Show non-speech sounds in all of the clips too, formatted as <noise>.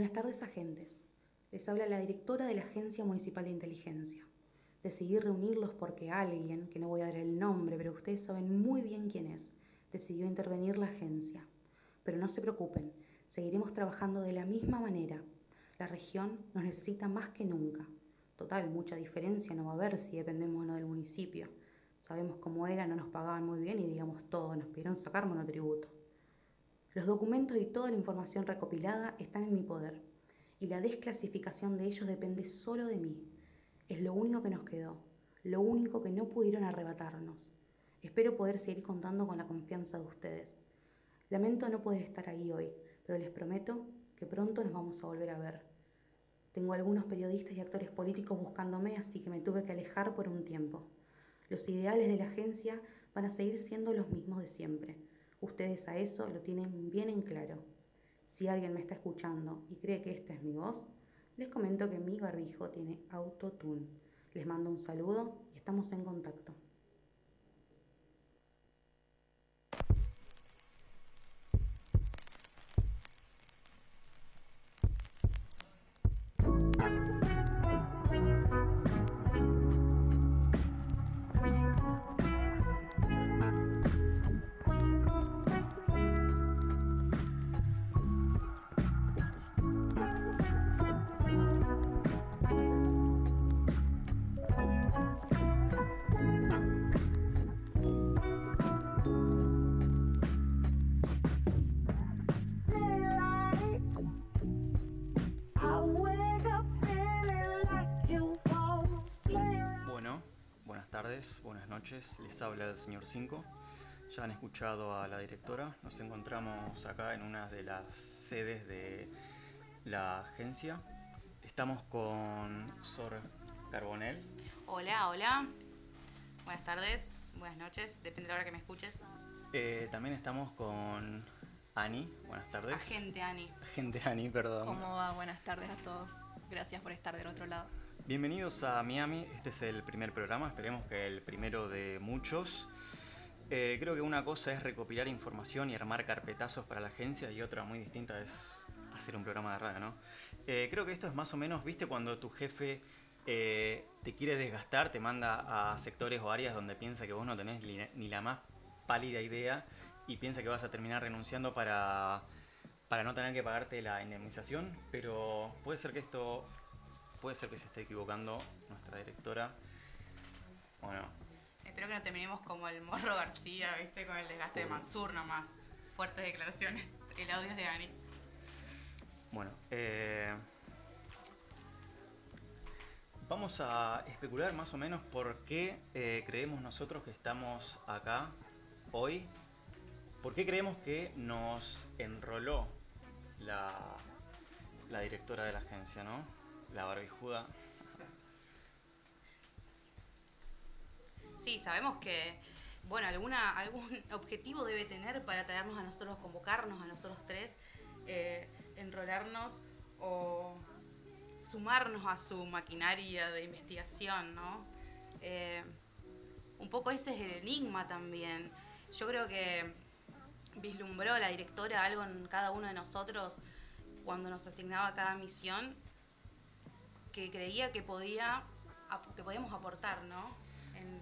Buenas tardes, agentes. Les habla la directora de la Agencia Municipal de Inteligencia. Decidí reunirlos porque alguien, que no voy a dar el nombre, pero ustedes saben muy bien quién es, decidió intervenir la agencia. Pero no se preocupen, seguiremos trabajando de la misma manera. La región nos necesita más que nunca. Total, mucha diferencia no va a haber si dependemos o no del municipio. Sabemos cómo era, no nos pagaban muy bien y digamos todo, nos pidieron sacar monotributo. Los documentos y toda la información recopilada están en mi poder y la desclasificación de ellos depende solo de mí. Es lo único que nos quedó, lo único que no pudieron arrebatarnos. Espero poder seguir contando con la confianza de ustedes. Lamento no poder estar ahí hoy, pero les prometo que pronto nos vamos a volver a ver. Tengo algunos periodistas y actores políticos buscándome, así que me tuve que alejar por un tiempo. Los ideales de la agencia van a seguir siendo los mismos de siempre. Ustedes a eso lo tienen bien en claro. Si alguien me está escuchando y cree que esta es mi voz, les comento que mi barbijo tiene autotune. Les mando un saludo y estamos en contacto. Les habla el señor 5. Ya han escuchado a la directora, nos encontramos acá en una de las sedes de la agencia. Estamos con Sor Carbonel. Hola, hola. Buenas tardes, buenas noches, depende de la hora que me escuches. Eh, también estamos con Ani, buenas tardes. Agente Ani. Agente Ani, perdón. ¿Cómo va? Buenas tardes a todos. Gracias por estar del otro lado. Bienvenidos a Miami, este es el primer programa, esperemos que el primero de muchos. Eh, creo que una cosa es recopilar información y armar carpetazos para la agencia y otra muy distinta es hacer un programa de radio, ¿no? Eh, creo que esto es más o menos, viste, cuando tu jefe eh, te quiere desgastar, te manda a sectores o áreas donde piensa que vos no tenés ni, la más pálida idea y piensa que vas a terminar renunciando para, para no tener que pagarte la indemnización, pero puede ser que esto Puede ser que se esté equivocando nuestra directora. Bueno, Espero que no terminemos como el Morro García, ¿viste? Con el desgaste de Mansur nomás. Fuertes declaraciones. El audio es de Ani. bueno. eh, vamos a especular más o menos por qué eh, creemos nosotros que estamos acá hoy. ¿Por qué creemos que nos enroló la, la directora de la agencia, no? La barbijuda. Sí, sabemos que, bueno, alguna, algún <laughs> objetivo debe tener para traernos a nosotros, convocarnos a nosotros tres, eh, enrolarnos o sumarnos a su maquinaria de investigación, ¿no? Eh, un poco ese es el enigma también. Yo creo que vislumbró la directora algo en cada uno de nosotros cuando nos asignaba cada misión que creía que podía que podíamos aportar, ¿no? En,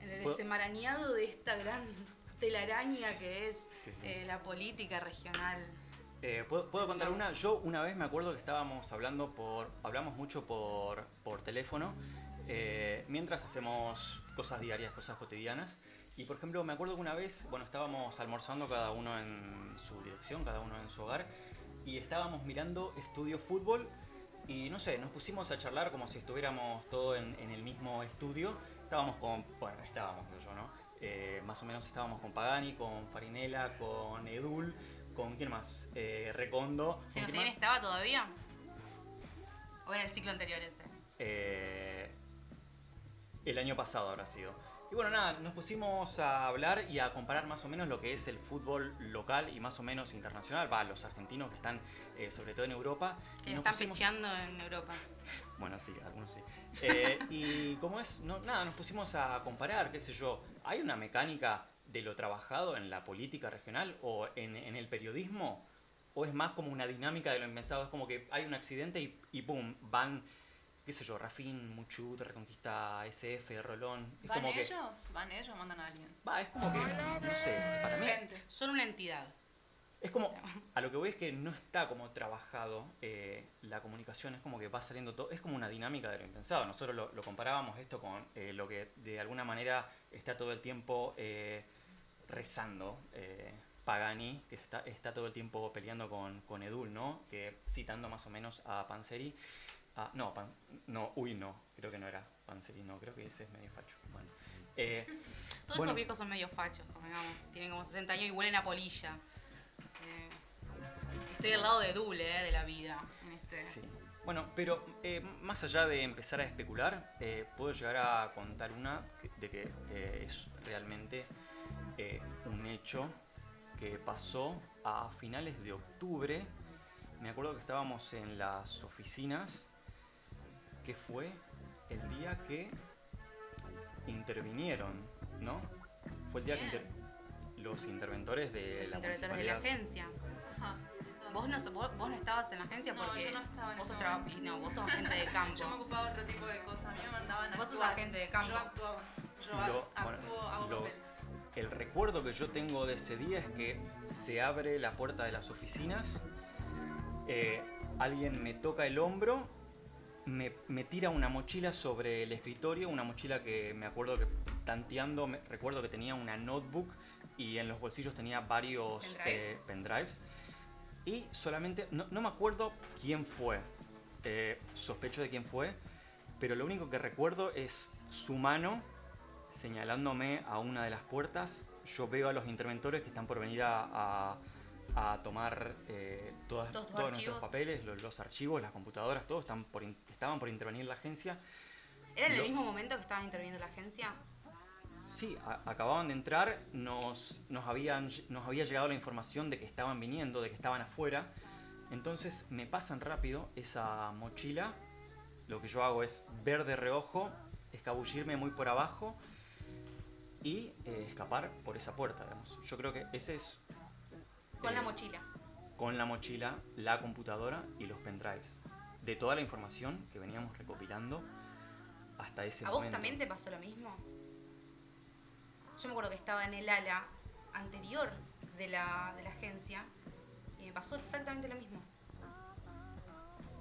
en el desenmarañado de esta gran telaraña que es Sí, sí. eh, la política regional. Eh, ¿puedo, puedo contar una? Yo una vez me acuerdo que estábamos hablando por. hablamos mucho por, por teléfono. eh, mientras hacemos cosas diarias, cosas cotidianas. Y por ejemplo, me acuerdo que una vez, bueno, estábamos almorzando cada uno en su dirección, cada uno en su hogar, y estábamos mirando Estudio Fútbol. Y no sé, nos pusimos a charlar como si estuviéramos todos en, en el mismo estudio. Estábamos con. Bueno, estábamos, yo, ¿no? Eh, más o menos estábamos con Pagani, con Farinela, con Edul, con quién más, Eh, Recondo. ¿Se ¿con nos estaba todavía? ¿O era el ciclo anterior ese? Eh, el año pasado habrá sido. Y bueno, nada, nos pusimos a hablar y a comparar más o menos lo que es el fútbol local y más o menos internacional. Va, los argentinos que están eh, sobre todo en Europa. Que están pusimos- fecheando en Europa. <laughs> Bueno, sí, algunos sí. Eh, y como es, no, nada, nos pusimos a comparar, qué sé yo. ¿Hay una mecánica de lo trabajado en la política regional o en, en el periodismo? o es más como una dinámica de lo impensado? Es como que hay un accidente y, y ¡pum! van, qué sé yo, Rafín, Muchut, Reconquista SF, Rolón. Es ¿Van como que. ellos? ¿Van ellos o mandan a alguien? Va, es como que, no sé, para mí. Son una entidad. es como, a lo que voy es que no está como trabajado eh, la comunicación, es como que va saliendo todo, es como una dinámica de lo impensado. Nosotros lo, lo comparábamos esto con eh, lo que de alguna manera está todo el tiempo eh, rezando eh, Pagani, que se está, está todo el tiempo peleando con, con Edul, ¿no? Que citando más o menos a Panzeri. Ah, no, Pan- no, uy, no, creo que no era Panzeri, no, creo que ese es medio facho. Bueno, eh, Todos Bueno. esos viejos son medio fachos, digamos. Tienen como 60 años y huelen a polilla. Eh, estoy al lado de Dule, eh, de la vida. En este. Sí. Bueno, pero más allá de empezar a especular, puedo llegar a contar una de que es realmente un hecho que pasó a finales de octubre. Me acuerdo que estábamos en las oficinas, que fue el día que intervinieron, ¿no? Fue el día que inter- los interventores de Los la interventores de la agencia. Ajá. Vos no, vos, vos no estabas en la agencia No, porque yo no estaba en vos sos no, vos sos agente de campo. <laughs> Yo me ocupaba de otro tipo de cosas. A mí me mandaban a Vos sos actuar. agente de campo. Yo actuaba. Yo Lo- ac- bueno, actúo, hago lo- papeles. El recuerdo que yo tengo de ese día es que se abre la puerta de las oficinas, eh, alguien me toca el hombro, me, me tira una mochila sobre el escritorio, una mochila que me acuerdo que tanteando, me- recuerdo que tenía una notebook y en los bolsillos tenía varios Pendrives. eh, pendrives. Y solamente, no, no me acuerdo quién fue, eh, sospecho de quién fue, pero lo único que recuerdo es su mano señalándome a una de las puertas. Yo veo a los interventores que están por venir a, a- a tomar eh, todas- Todos todos nuestros papeles, los, los archivos, las computadoras, todos están por in- estaban por intervenir la agencia. ¿Era en el Lo- mismo momento que estaba interviniendo la agencia? Sí, a- acababan de entrar, nos, nos, habían, nos había llegado la información de que estaban viniendo, de que estaban afuera. Entonces me pasan rápido esa mochila. Lo que yo hago es ver de reojo, escabullirme muy por abajo y eh, escapar por esa puerta, digamos. Yo creo que ese es Con la Eh, mochila. con la mochila, la computadora y los pendrives. De toda la información que veníamos recopilando hasta ese ¿A vos momento. también te pasó lo mismo? Yo me acuerdo que estaba en el ala anterior de la, de la agencia y me pasó exactamente lo mismo.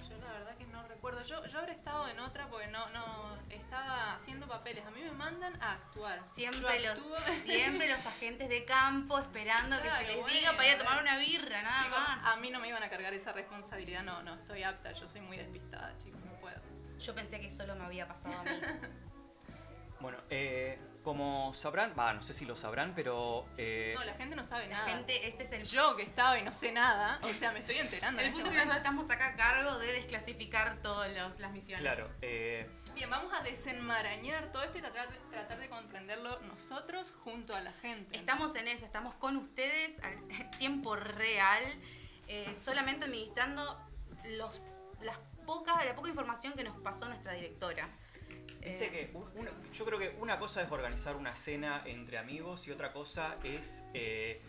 Yo la verdad que no recuerdo. Yo, yo habré estado en otra porque no, no estaba haciendo papeles. A mí me mandan a actuar. Siempre los, siempre los agentes de campo esperando que se les diga para ir a tomar una birra, nada Chicos, más. a mí no me iban a cargar esa responsabilidad. No, no, estoy apta. Yo soy muy despistada, chicos. No puedo. Yo pensé que solo me había pasado a mí. <laughs> <laughs> Bueno, eh, como sabrán, va, no sé si lo sabrán, pero eh, No, la gente no sabe La nada. gente, este es el, Yo que estaba y no sé nada, o sea, me estoy enterando. el en punto este que momento. nosotros estamos acá a cargo de desclasificar todas los- las misiones. claro, eh, Bien, vamos a desenmarañar todo esto y tratar de, tratar de comprenderlo nosotros junto a la gente. Estamos en eso, estamos con ustedes al <laughs> tiempo real, eh, solamente administrando los, las pocas, la poca información que nos pasó nuestra directora. Viste Eh, que una- yo creo que una cosa es organizar una cena entre amigos y otra cosa es eh,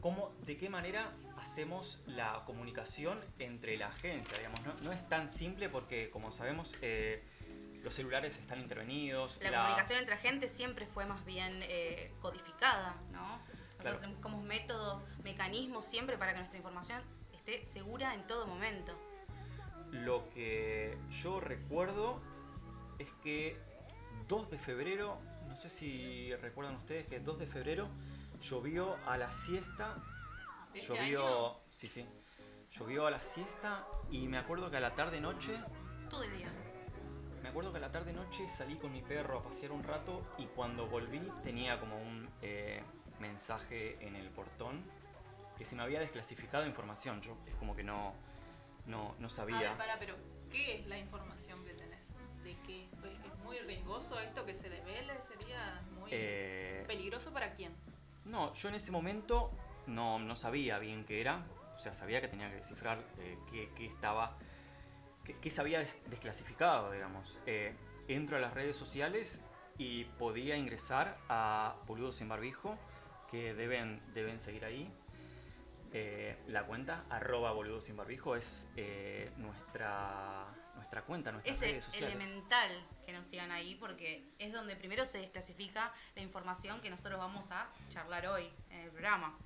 cómo, de qué manera hacemos la comunicación entre la agencia, digamos, no, no es tan simple porque como sabemos eh, los celulares están intervenidos, La comunicación entre agentes siempre fue más bien eh, codificada, ¿no? Nosotros Claro. tenemos como métodos, mecanismos siempre para que nuestra información esté segura en todo momento. Lo que yo recuerdo es que 2 de febrero, no sé si recuerdan ustedes que 2 de febrero llovió a la siesta. ¿De este Llovió, año? sí, sí. Llovió a la siesta y me acuerdo que a la tarde noche, Todo el día. me acuerdo que a la tarde noche salí con mi perro a pasear un rato y cuando volví tenía como un eh, mensaje en el portón que se me había desclasificado información. Yo es como que no, no, no A sabía. ver, para, pero ¿qué es la información que? Muy riesgoso esto que se devele? ¿Sería muy Eh, peligroso para quién? No, yo en ese momento no, no sabía bien qué era. O sea, sabía que tenía que descifrar eh, qué, qué estaba. qué, qué se había des- desclasificado, digamos. Eh, entro a las redes sociales y podía ingresar a Boludos sin Barbijo, que deben, deben seguir ahí. Eh, la cuenta, arroba boludo sin barbijo, es eh, nuestra, nuestra cuenta, nuestras Es redes sociales. elemental que nos sigan ahí porque es donde primero se desclasifica la información que nosotros vamos a charlar hoy en el programa.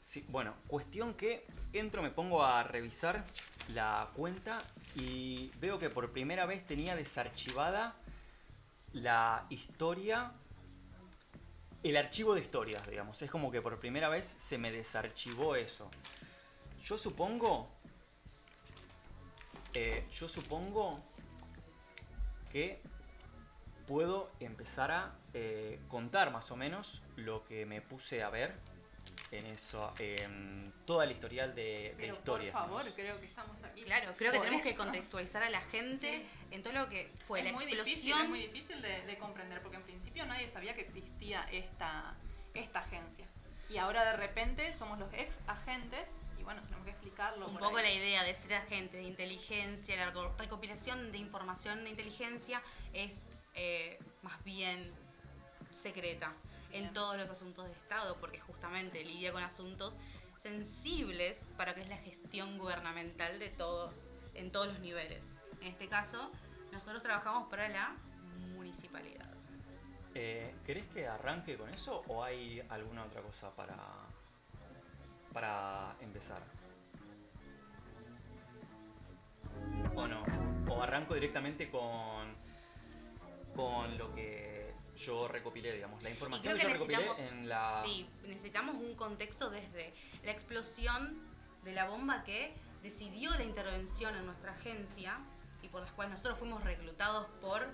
Sí, bueno, cuestión que entro, me pongo a revisar la cuenta y veo que por primera vez tenía desarchivada la historia, el archivo de historias, digamos. Es como que por primera vez se me desarchivó eso. Yo supongo, eh, yo supongo que puedo empezar a eh, contar más o menos lo que me puse a ver en eso, en toda el historial de, de Pero historias. por favor, digamos. creo que estamos aquí. Claro, creo que Por tenemos que contextualizar a la gente Sí. en todo lo que fue es la muy explosión. difícil, es muy difícil de, de comprender porque en principio nadie sabía que existía esta, esta agencia. Y ahora de repente somos los ex agentes y bueno, tenemos que explicarlo. un por poco ahí. la idea de ser agente de inteligencia, la reco- recopilación de información de inteligencia es eh, más bien secreta en todos los asuntos de Estado, porque justamente lidia con asuntos sensibles para que es la gestión gubernamental de todos, en todos los niveles. En este caso, nosotros trabajamos para la municipalidad. Eh, ¿Querés que arranque con eso o hay alguna otra cosa para, para empezar? ¿O no? ¿O arranco directamente con, con lo que yo recopilé, digamos? La información que, que yo recopilé en la... sí, necesitamos un contexto desde la explosión de la bomba que decidió la intervención en nuestra agencia y por las cuales nosotros fuimos reclutados por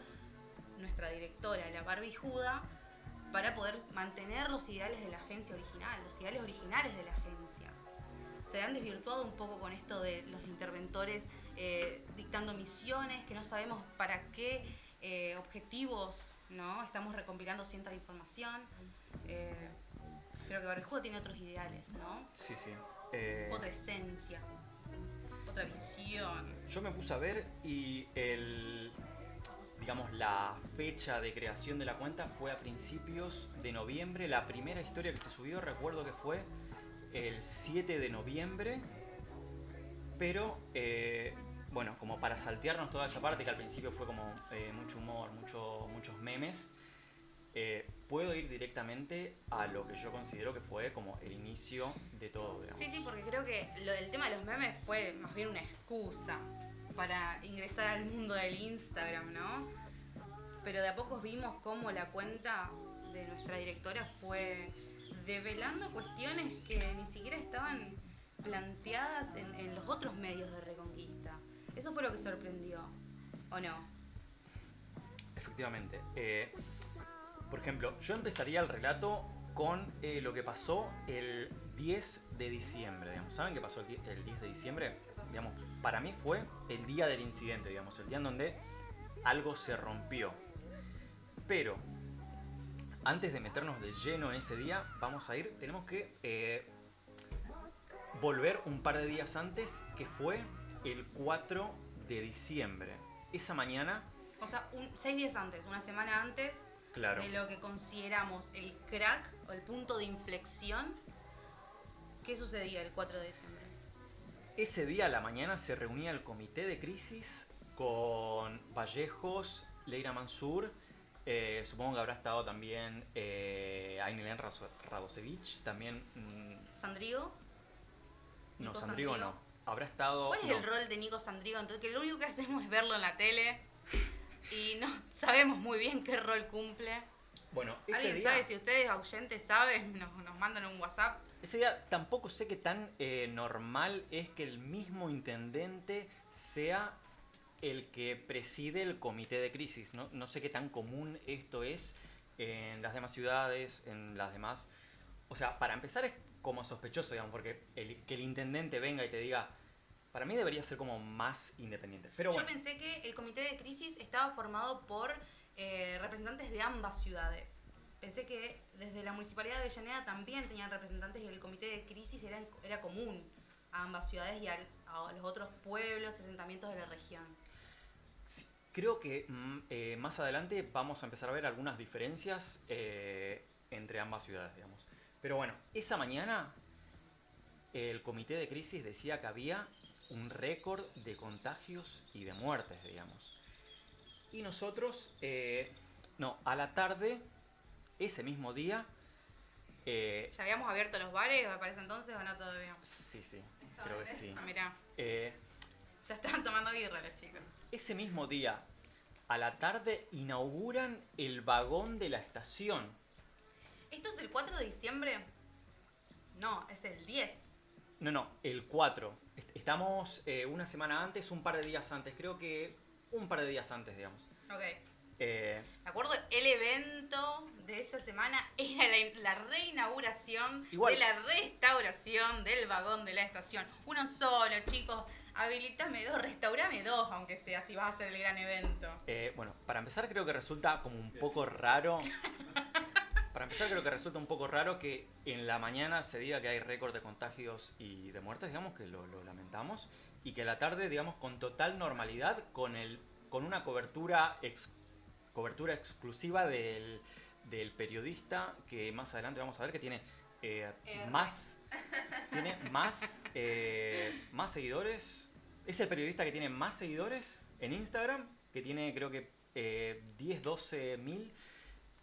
nuestra directora, la barbijuda, para poder mantener los ideales de la agencia original, los ideales originales de la agencia. Se han desvirtuado un poco con esto de los interventores eh, dictando misiones, que no sabemos para qué eh, objetivos ¿no? estamos recompilando cierta información. Eh, creo que Barbijuda tiene otros ideales, ¿no? Sí, sí. Eh, Otra esencia, otra visión. Yo me puse a ver y el, digamos, la fecha de creación de la cuenta fue a principios de noviembre. La primera historia que se subió, recuerdo que fue el 7 de noviembre. Pero, eh, bueno, como para saltearnos toda esa parte, que al principio fue como eh, mucho humor, mucho, muchos memes, eh, puedo ir directamente a lo que yo considero que fue como el inicio de todo. Sí, sí, porque creo que lo del tema de los memes fue más bien una excusa para ingresar al mundo del Instagram, ¿no? Pero de a poco vimos cómo la cuenta de nuestra directora fue develando cuestiones que ni siquiera estaban planteadas en, en los otros medios de Reconquista. Eso fue lo que sorprendió, ¿o no? Efectivamente. Eh, por ejemplo, yo empezaría el relato con eh, lo que pasó el 10 de diciembre. Digamos. ¿Saben qué pasó el, die- el 10 de diciembre? Digamos, para mí fue el día del incidente, digamos, el día en donde algo se rompió. Pero, antes de meternos de lleno en ese día, vamos a ir, tenemos que eh, volver un par de días antes, que fue el 4 de diciembre. Esa mañana, O sea, un, seis días antes, una semana antes claro. de lo que consideramos el crack o el punto de inflexión. ¿Qué sucedía el 4 de diciembre? Ese día a la mañana se reunía el comité de crisis con Vallejos, Leira Mansur, eh, supongo que habrá estado también eh, Ainelén Radosevich, también... mm, ¿Sandrigo? no, Nico Sandrigo Sandrigo. no. Habrá estado... ¿Cuál es no. el rol de Nico Sandrigo? Entonces, que lo único que hacemos es verlo en la tele y no sabemos muy bien qué rol cumple. Bueno, ese ¿Alguien día, sabe si ustedes oyentes saben? Nos, nos mandan un WhatsApp. ese día tampoco sé qué tan eh, normal es que el mismo intendente sea el que preside el comité de crisis. No, no sé qué tan común esto es en las demás ciudades, en las demás... O sea, para empezar es como sospechoso, digamos, porque el, que el intendente venga y te diga, para mí debería ser como más independiente. Pero bueno, Yo pensé que el comité de crisis estaba formado por eh, representantes de ambas ciudades. Pensé que desde la municipalidad de Avellaneda también tenían representantes y el comité de crisis era, era común a ambas ciudades y a los otros pueblos, asentamientos de la región. Creo que mm, eh, más adelante vamos a empezar a ver algunas diferencias eh, entre ambas ciudades, digamos. Pero bueno, esa mañana el comité de crisis decía que había un récord de contagios y de muertes, digamos. Y nosotros, eh, no, a la tarde, ese mismo día, eh, ¿Ya habíamos abierto los bares para ese entonces o no todavía? sí, sí, creo que sí. Ah, mirá, Eh, ya estaban tomando birra los chicos. ese mismo día, a la tarde, inauguran el vagón de la estación. ¿Esto es el 4 de diciembre? No, es el 10. No, no, el 4. Est- Estamos eh, una semana antes, un par de días antes, creo que un par de días antes, digamos. Ok. Eh, Me acuerdo, el evento de esa semana <laughs> era la, la reinauguración Igual. de la restauración del vagón de la estación. Uno solo, chicos. Habilitame dos, restaurame dos, aunque sea si vas a hacer el gran evento. eh, bueno, para empezar creo que resulta como un poco raro. <laughs> Para empezar creo que resulta un poco raro que en la mañana se diga que hay récord de contagios y de muertes, digamos que lo, lo lamentamos, y que la tarde, digamos, con total normalidad, con, el, con una cobertura, ex- cobertura exclusiva del, del periodista que más adelante vamos a ver que tiene eh, más, tiene más, eh, más seguidores. Es el periodista que tiene más seguidores en Instagram, que tiene creo que eh, 10, 12 mil,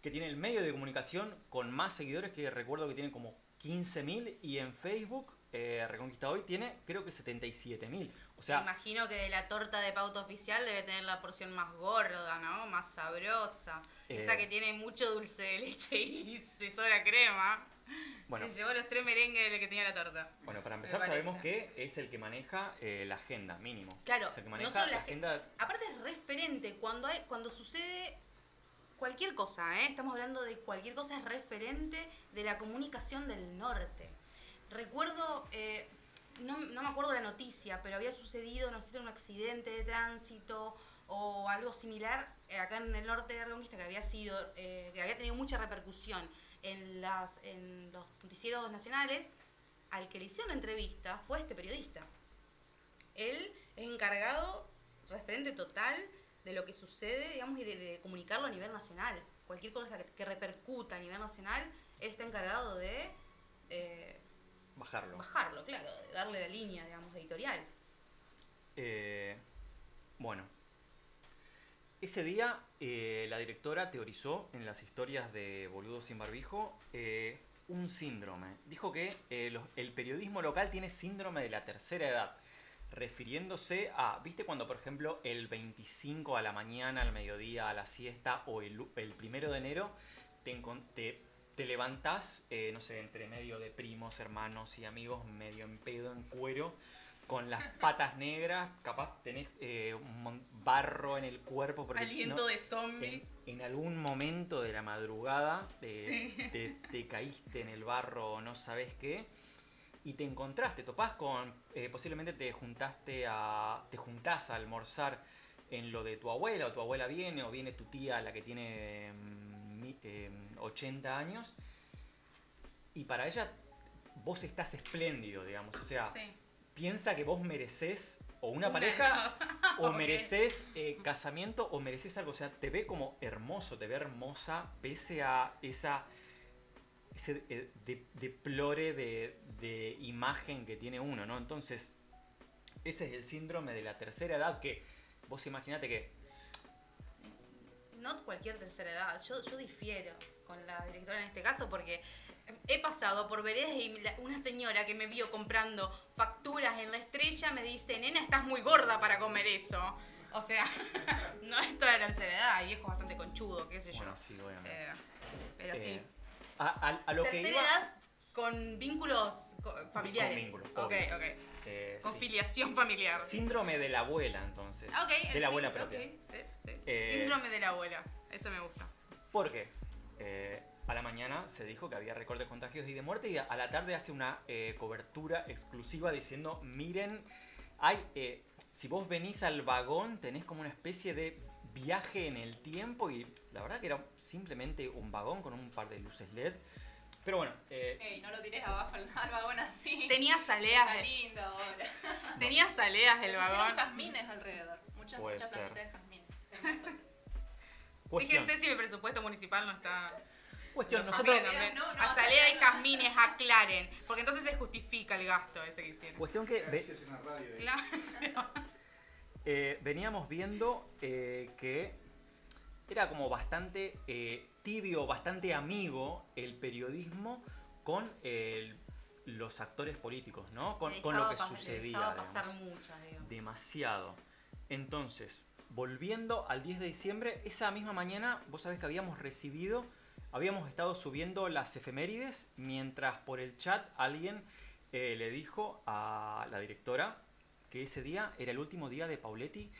que tiene el medio de comunicación con más seguidores, que recuerdo que tiene como 15 mil, y en Facebook, eh, Reconquista Hoy, tiene creo que 77 mil. O Me sea, imagino que de la torta de pauta oficial debe tener la porción más gorda, ¿no? Más sabrosa. Eh. Esa que tiene mucho dulce de leche y <laughs> se sobra crema. bueno, Se llevó los tres merengues de que tenía la torta. bueno, para Me empezar sabemos que es el que maneja eh, la agenda, mínimo. Claro, Es el que no maneja solo la la agenda... Aparte es referente, cuando hay, cuando sucede cualquier cosa, ¿eh? estamos hablando de cualquier cosa, es referente de la comunicación del norte. Recuerdo, eh, no, no me acuerdo la noticia, pero había sucedido, no sé, un accidente de tránsito o algo similar eh, acá en el norte de Reconquista que había sido, eh, que había tenido mucha repercusión en, las, en los noticieros nacionales, al que le hicieron la entrevista fue este periodista. Él es encargado, referente total de lo que sucede, digamos, y de, de comunicarlo a nivel nacional. Cualquier cosa que, que repercuta a nivel nacional, él está encargado de eh, Bajarlo. bajarlo, claro, de darle la línea, digamos, editorial. Eh, bueno, ese día eh, la directora teorizó en las historias de Boludo sin Barbijo un síndrome. Dijo que los- el periodismo local tiene síndrome de la tercera edad, refiriéndose a, ¿viste cuando por ejemplo el 25 a la mañana, al mediodía, a la siesta o el, primero de enero te, te, te levantás, eh, no sé, entre medio de primos, hermanos y amigos, medio en pedo, en cuero, con las <laughs> patas negras, capaz tenés eh, un barro en el cuerpo porque Aliento no- de zombie. en, en algún momento de la madrugada eh, Sí. te, te caíste en el barro o no sabes qué y te encontraste, topás con, eh, posiblemente te juntaste a, te juntás a almorzar en lo de tu abuela o tu abuela viene o viene tu tía la que tiene mm, mi- eh, 80 años y para ella vos estás espléndido, digamos, o sea, Sí. piensa que vos mereces o una Una- pareja <laughs> o mereces eh, casamiento o mereces algo. O sea, te ve como hermoso, te ve hermosa pese a esa ese eh, de- deplore de, de imagen que tiene uno, ¿no? Entonces, ese es el síndrome de la tercera edad que vos imaginate que No cualquier tercera edad, yo, yo difiero con la directora en este caso porque he pasado por veredas y una señora que me vio comprando facturas en la estrella me dice, nena, estás muy gorda para comer eso. O sea, <laughs> no es toda la tercera edad, hay viejo bastante conchudo, qué sé yo. bueno, sí, obviamente. Eh, pero Eh, sí. A, a- a lo que tercera iba edad con vínculos familiares. vínculos, ok, obvio. ok. eh, Con sí. filiación familiar. síndrome de la abuela, entonces. Ok, de la sí, abuela propia. sí, sí. Eh, Síndrome de la abuela, eso me gusta. Porque eh, a la mañana se dijo que había récord de contagios y de muerte y a a la tarde hace una eh, cobertura exclusiva diciendo, miren, hay, eh, si vos venís al vagón tenés como una especie de viaje en el tiempo y la verdad que era simplemente un vagón con un par de luces LED. Pero bueno, eh, Ey, no lo tires abajo al al vagón así. Tenía saleas, Está de- lindo ahora. <laughs> tenía saleas el vagón. jazmines alrededor. Muchas, Puede muchas ser. plantitas de jazmines. Fíjense si el presupuesto municipal no está. Cuestión, nosotros- jazmines, No, no, Azalea y jazmines aclaren, porque entonces se justifica el gasto ese que hicieron. Cuestión que ve- Gracias en la radio. eh. Claro. <laughs> eh, veníamos viendo eh, que era como bastante eh, tibio, bastante amigo el periodismo con el- los actores políticos, ¿no? Con, lo que sucedía. pasar. Demasiado. Entonces, volviendo al 10 de diciembre, esa misma mañana, vos sabés que habíamos recibido, habíamos estado subiendo las efemérides, mientras por el chat alguien eh, le dijo a la directora que ese día era el último día de Pauletti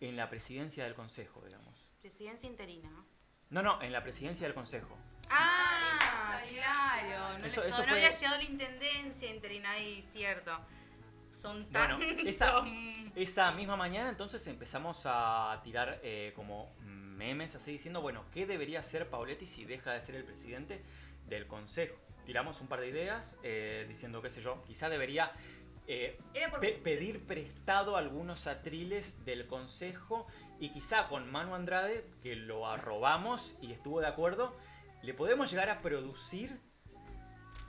en la presidencia del consejo, digamos. Presidencia interina. ¿no? No, no, en la presidencia del consejo. Ah, claro. No, Eso- le- eso no, no fue- había llegado la intendencia interina ahí, cierto. Son Bueno, tan. esa- Esa misma mañana entonces empezamos a tirar eh, como memes así diciendo, bueno, ¿qué debería hacer Pauletti si deja de ser el presidente del consejo? Tiramos un par de ideas eh, diciendo, qué sé yo, quizá debería eh, pe- pedir prestado algunos atriles del consejo y quizá con Manu Andrade, que lo arrobamos y estuvo de acuerdo, le podemos llegar a producir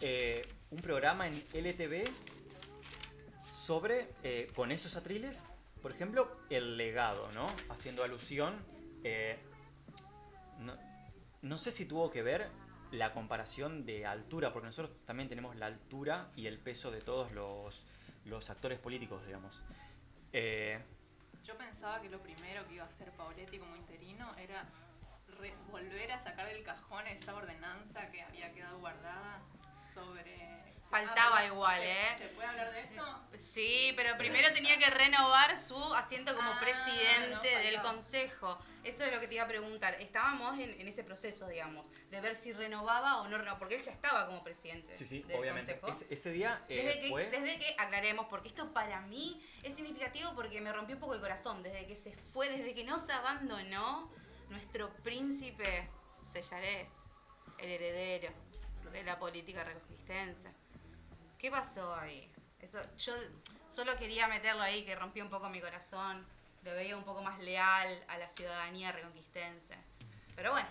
eh, un programa en LTV sobre, eh, con esos atriles, por ejemplo, el legado, ¿no? Haciendo alusión, no, no sé si tuvo que ver la comparación de altura, porque nosotros también tenemos la altura y el peso de todos los, los actores políticos, digamos. Eh, Yo pensaba que lo primero que iba a hacer Pauletti como interino era volver a sacar del cajón esa ordenanza que había quedado guardada sobre... Faltaba Ah, igual, ¿se- ¿eh? ¿Se puede hablar de eso? Sí, pero primero tenía que renovar su asiento como Ah, presidente no, del consejo. Eso es lo que te iba a preguntar. Estábamos en, en ese proceso, digamos, de ver si renovaba o no renovaba, porque él ya estaba como presidente sí, sí, del obviamente. consejo. Ese, ese día eh, Desde que, fue... desde que aclaremos, porque esto para mí es significativo porque me rompió un poco el corazón. Desde que se fue, desde que nos abandonó nuestro príncipe Sellarés, el heredero de la política reconquistense. ¿Qué pasó ahí? Eso, yo solo quería meterlo ahí, que rompió un poco mi corazón. Lo veía un poco más leal a la ciudadanía reconquistense. Pero bueno,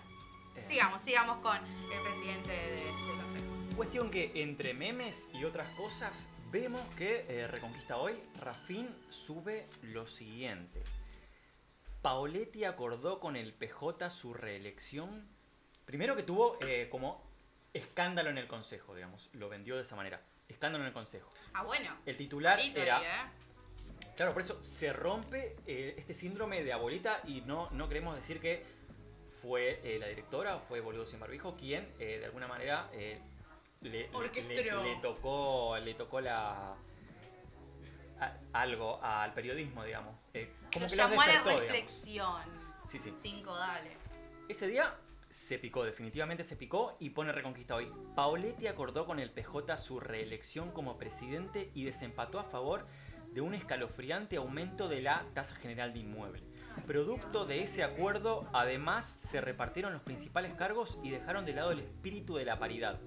eh, sigamos, sigamos con el presidente de, de Consejo. Cuestión que entre memes y otras cosas, vemos que eh, Reconquista Hoy, Rafín sube lo siguiente. Paoletti acordó con el PJ su reelección. Primero que tuvo eh, como escándalo en el consejo, digamos. Lo vendió de esa manera. Escándalo en el consejo. Ah, bueno. El titular era... ahí, ¿eh? Claro, por eso se rompe eh, este síndrome de abuelita y no, no queremos decir que fue eh, la directora o fue Boludo Sin Barbijo quien eh, de alguna manera le, tocó, le tocó la a- algo al periodismo, digamos. Eh, como Lo que llamó a la digamos. reflexión. Sí, sí. Cinco, dale. Ese día se picó, definitivamente se picó y pone Reconquista hoy. Paoletti acordó con el PJ su reelección como presidente y desempató a favor de un escalofriante aumento de la tasa general de inmueble. Producto de ese acuerdo, además, se repartieron los principales cargos y dejaron de lado el espíritu de la paridad.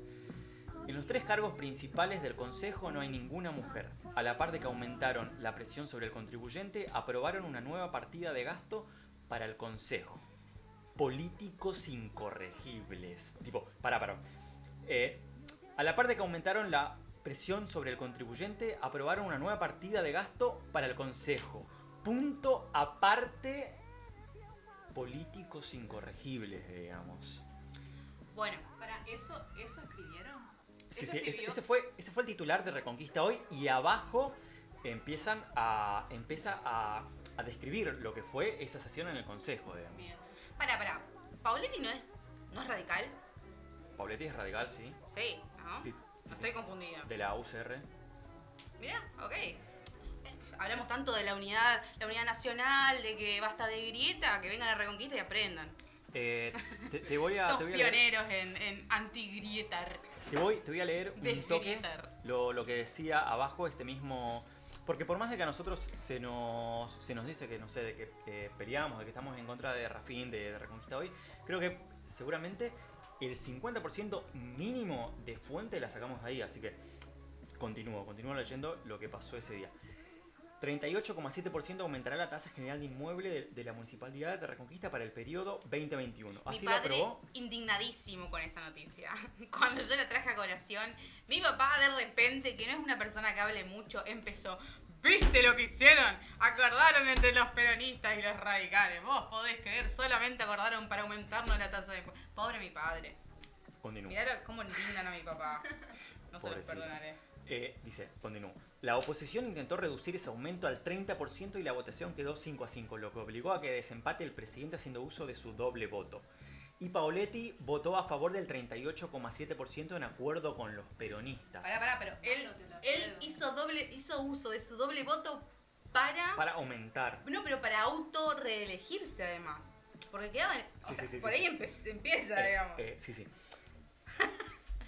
En los tres cargos principales del Consejo no hay ninguna mujer. A la par de que aumentaron la presión sobre el contribuyente, aprobaron una nueva partida de gasto para el Consejo. Políticos incorregibles. Tipo, para, para. Eh, a la par de que aumentaron la presión sobre el contribuyente, aprobaron una nueva partida de gasto para el Consejo. Punto aparte, políticos incorregibles, digamos. Bueno, Para eso, ¿eso escribieron? Sí, ¿Eso sí, ese fue, ese fue el titular de Reconquista hoy y abajo empiezan a, empieza a, a describir lo que fue esa sesión en el Consejo, digamos. Bien. Para, para. Pauletti no es, no es radical. Pauletti es radical, sí. Sí, ¿no? Sí, sí, No sí. estoy confundida. De la UCR. Mira, ok. Hablamos tanto de la unidad, la unidad nacional, de que basta de grieta, que vengan a reconquista y aprendan. Eh, te, te voy a, <laughs> Sos te voy a leer, pioneros en, en antigrietar. te voy, te voy a leer un toque lo, lo que decía abajo este mismo... Porque por más de que a nosotros se nos, se nos dice que, no sé, de que eh, peleamos, de que estamos en contra de Rafín, de, Reconquista hoy, creo que seguramente el 50% mínimo de fuente la sacamos ahí, así que continúo, continúo leyendo lo que pasó ese día. 38,7% aumentará la tasa general de inmueble de, de la Municipalidad de Reconquista para el periodo 2021. Mi Así lo padre aprobó. indignadísimo con esa noticia. <laughs> Cuando yo la traje a colación, mi papá de repente, que no es una persona que hable mucho, empezó. ¿Viste lo que hicieron? Acordaron entre los peronistas y los radicales. Vos podés creer, solamente acordaron para aumentarnos la tasa de... Pobre mi padre. Continúo. Mirá lo- cómo indignan a mi papá. <laughs> No se los perdonaré. Eh, dice, continúo. La oposición intentó reducir ese aumento al 30% y la votación quedó 5 a 5, lo que obligó a que desempate el presidente haciendo uso de su doble voto. Y Paoletti votó a favor del 38,7% en acuerdo con los peronistas. Pará, pará, pero él, él hizo, doble, hizo uso de su doble voto para... Para aumentar. No, pero para auto reelegirse además. Porque quedaban. o Sí, sea, sí, sí, por sí, ahí empieza, Eh, digamos. eh, sí, sí.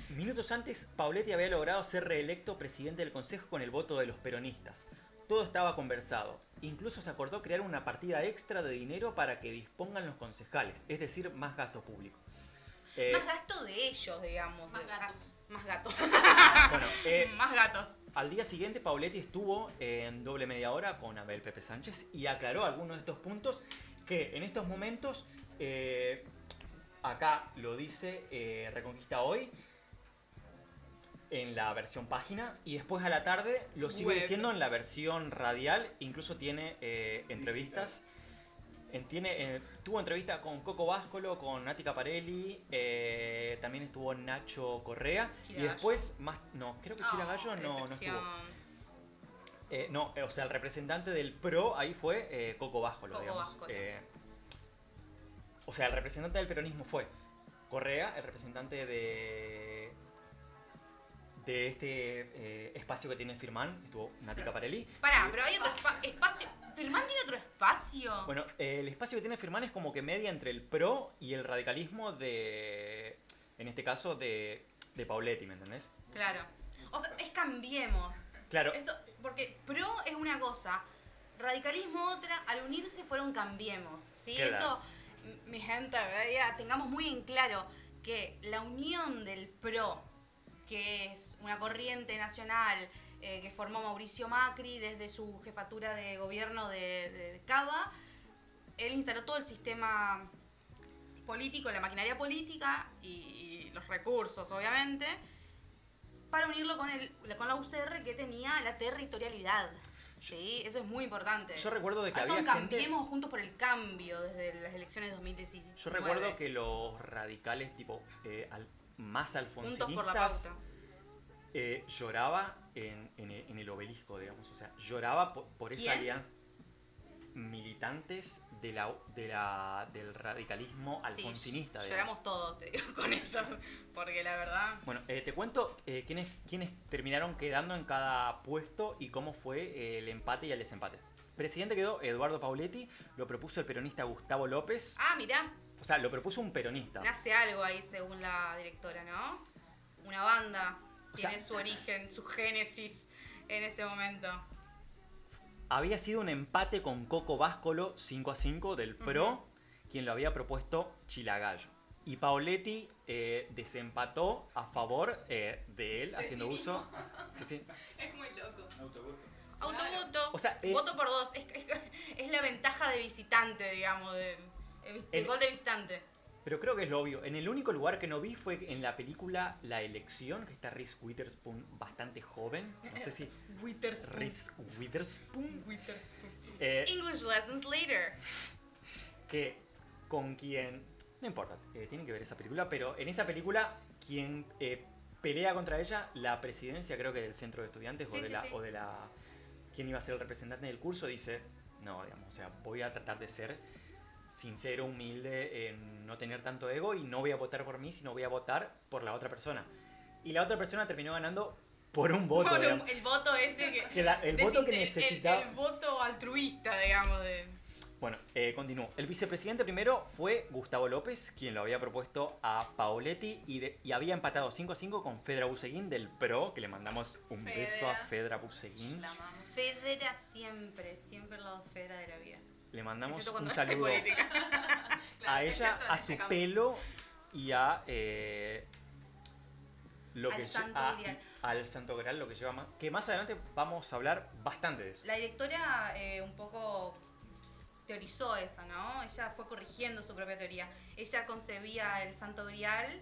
Minutos antes, Pauletti había logrado ser reelecto presidente del Consejo con el voto de los peronistas. Todo estaba conversado. Incluso se acordó crear una partida extra de dinero para que dispongan los concejales, es decir, más gasto público. Eh, más gasto de ellos, digamos. Más de- gatos. ah, más gatos. <laughs> bueno, <laughs> eh, más gatos. al día siguiente, Pauletti estuvo en doble media hora con Abel Pepe Sánchez y aclaró algunos de estos puntos que en estos momentos, eh, acá lo dice eh, Reconquista Hoy, en la versión página, y después a la tarde lo sigue Web. diciendo en la versión radial, incluso tiene eh, entrevistas. En- tiene, eh, tuvo entrevista con Coco Báscolo, con Nati Caparelli, eh, también estuvo Nacho Correa, y después más, no, creo que Chira Gallo Oh, no, no estuvo. no, o sea, el representante del PRO ahí fue Coco Báscolo, Coco digamos. Báscolo. O sea, el representante del peronismo fue Correa, el representante de de este eh, espacio que tiene Firman, estuvo Nati Caparelli. Pará, pero hay otro espa- espacio. ¿Firmán tiene otro espacio? Bueno, eh, el espacio que tiene Firman es como que media entre el PRO y el radicalismo de, en este caso, de, de Pauletti, ¿me entendés? Claro. O sea, es cambiemos. Claro, Eso, porque pro es una cosa, radicalismo otra, al unirse fueron cambiemos. ¿sí? Claro. Eso, mi gente, ya tengamos muy en claro que la unión del pro, que es una corriente nacional eh, que formó Mauricio Macri desde su jefatura de gobierno de, de Cava, él instaló todo el sistema político, la maquinaria política y, y los recursos, obviamente, para unirlo con, el, con la UCR que tenía la territorialidad. Sí, eso es muy importante. yo recuerdo de que Ahora había gente... Cambiemos juntos por el cambio desde las elecciones de 2016. Yo recuerdo que los radicales, tipo, eh, al- más Juntos por la alfonsinistas, pauta. eh, lloraba en, en el, en el obelisco, digamos. O sea, lloraba por, por esa ¿Quién? alianza. Militantes de la, de la, del radicalismo Sí, alfonsinista, digamos. lloramos todos, te digo, con eso. Porque la verdad. Bueno, eh, te cuento eh, quiénes, quiénes terminaron quedando en cada puesto y cómo fue el empate y el desempate. Presidente quedó Eduardo Pauletti, lo propuso el peronista Gustavo López. Ah, mirá, O sea, lo propuso un peronista. nace algo ahí según la directora, ¿no? Una banda. O sea- Tiene su origen, su génesis en ese momento. Había sido un empate con Coco Báscolo 5 a 5 del PRO, quien lo había propuesto Chilagallo. Y Paoletti eh, desempató a favor eh, de él, De haciendo sí uso. Sí, sí. <laughs> Es muy loco. Autovoto. O sea, eh, Voto por dos. Es, es- es la ventaja de visitante, digamos, de, de El- gol de visitante. Pero creo que es lo obvio. En el único lugar que no vi fue en la película La Elección, que está Reese Witherspoon bastante joven. No sé si. <laughs> Witherspoon. Reese Witherspoon. Witherspoon. eh, English lessons later. que con quien. No importa, eh, tienen que ver esa película, pero en esa película, quien eh, pelea contra ella, la presidencia, creo que del centro de estudiantes Sí, o, de sí, la, sí. o de la. quien iba a ser el representante del curso, dice: No, digamos, o sea, voy a tratar de ser sincero, humilde, en no tener tanto ego y no voy a votar por mí, sino voy a votar por la otra persona. Y la otra persona terminó ganando por un voto, Por un- el voto ese que. Que la- el voto que desinter- el- necesitaba. El, voto altruista, digamos. De, Bueno, eh, continúo. El vicepresidente primero fue Gustavo López, quien lo había propuesto a Paoletti y, de- y había empatado 5 a 5 con Fedra Buseguín del PRO, que le mandamos un Fedra. beso a Fedra Buseguín. La. Federa siempre, siempre el lado Federa de la vida. Le mandamos un <laughs> saludo <laughs> a ella, a su pelo y a... eh, lo al que Santo a- Grial. al Santo Grial, lo que lleva más. Que más adelante vamos a hablar bastante de eso. La directora eh, un poco teorizó eso, ¿no? Ella fue corrigiendo su propia teoría. Ella concebía el Santo Grial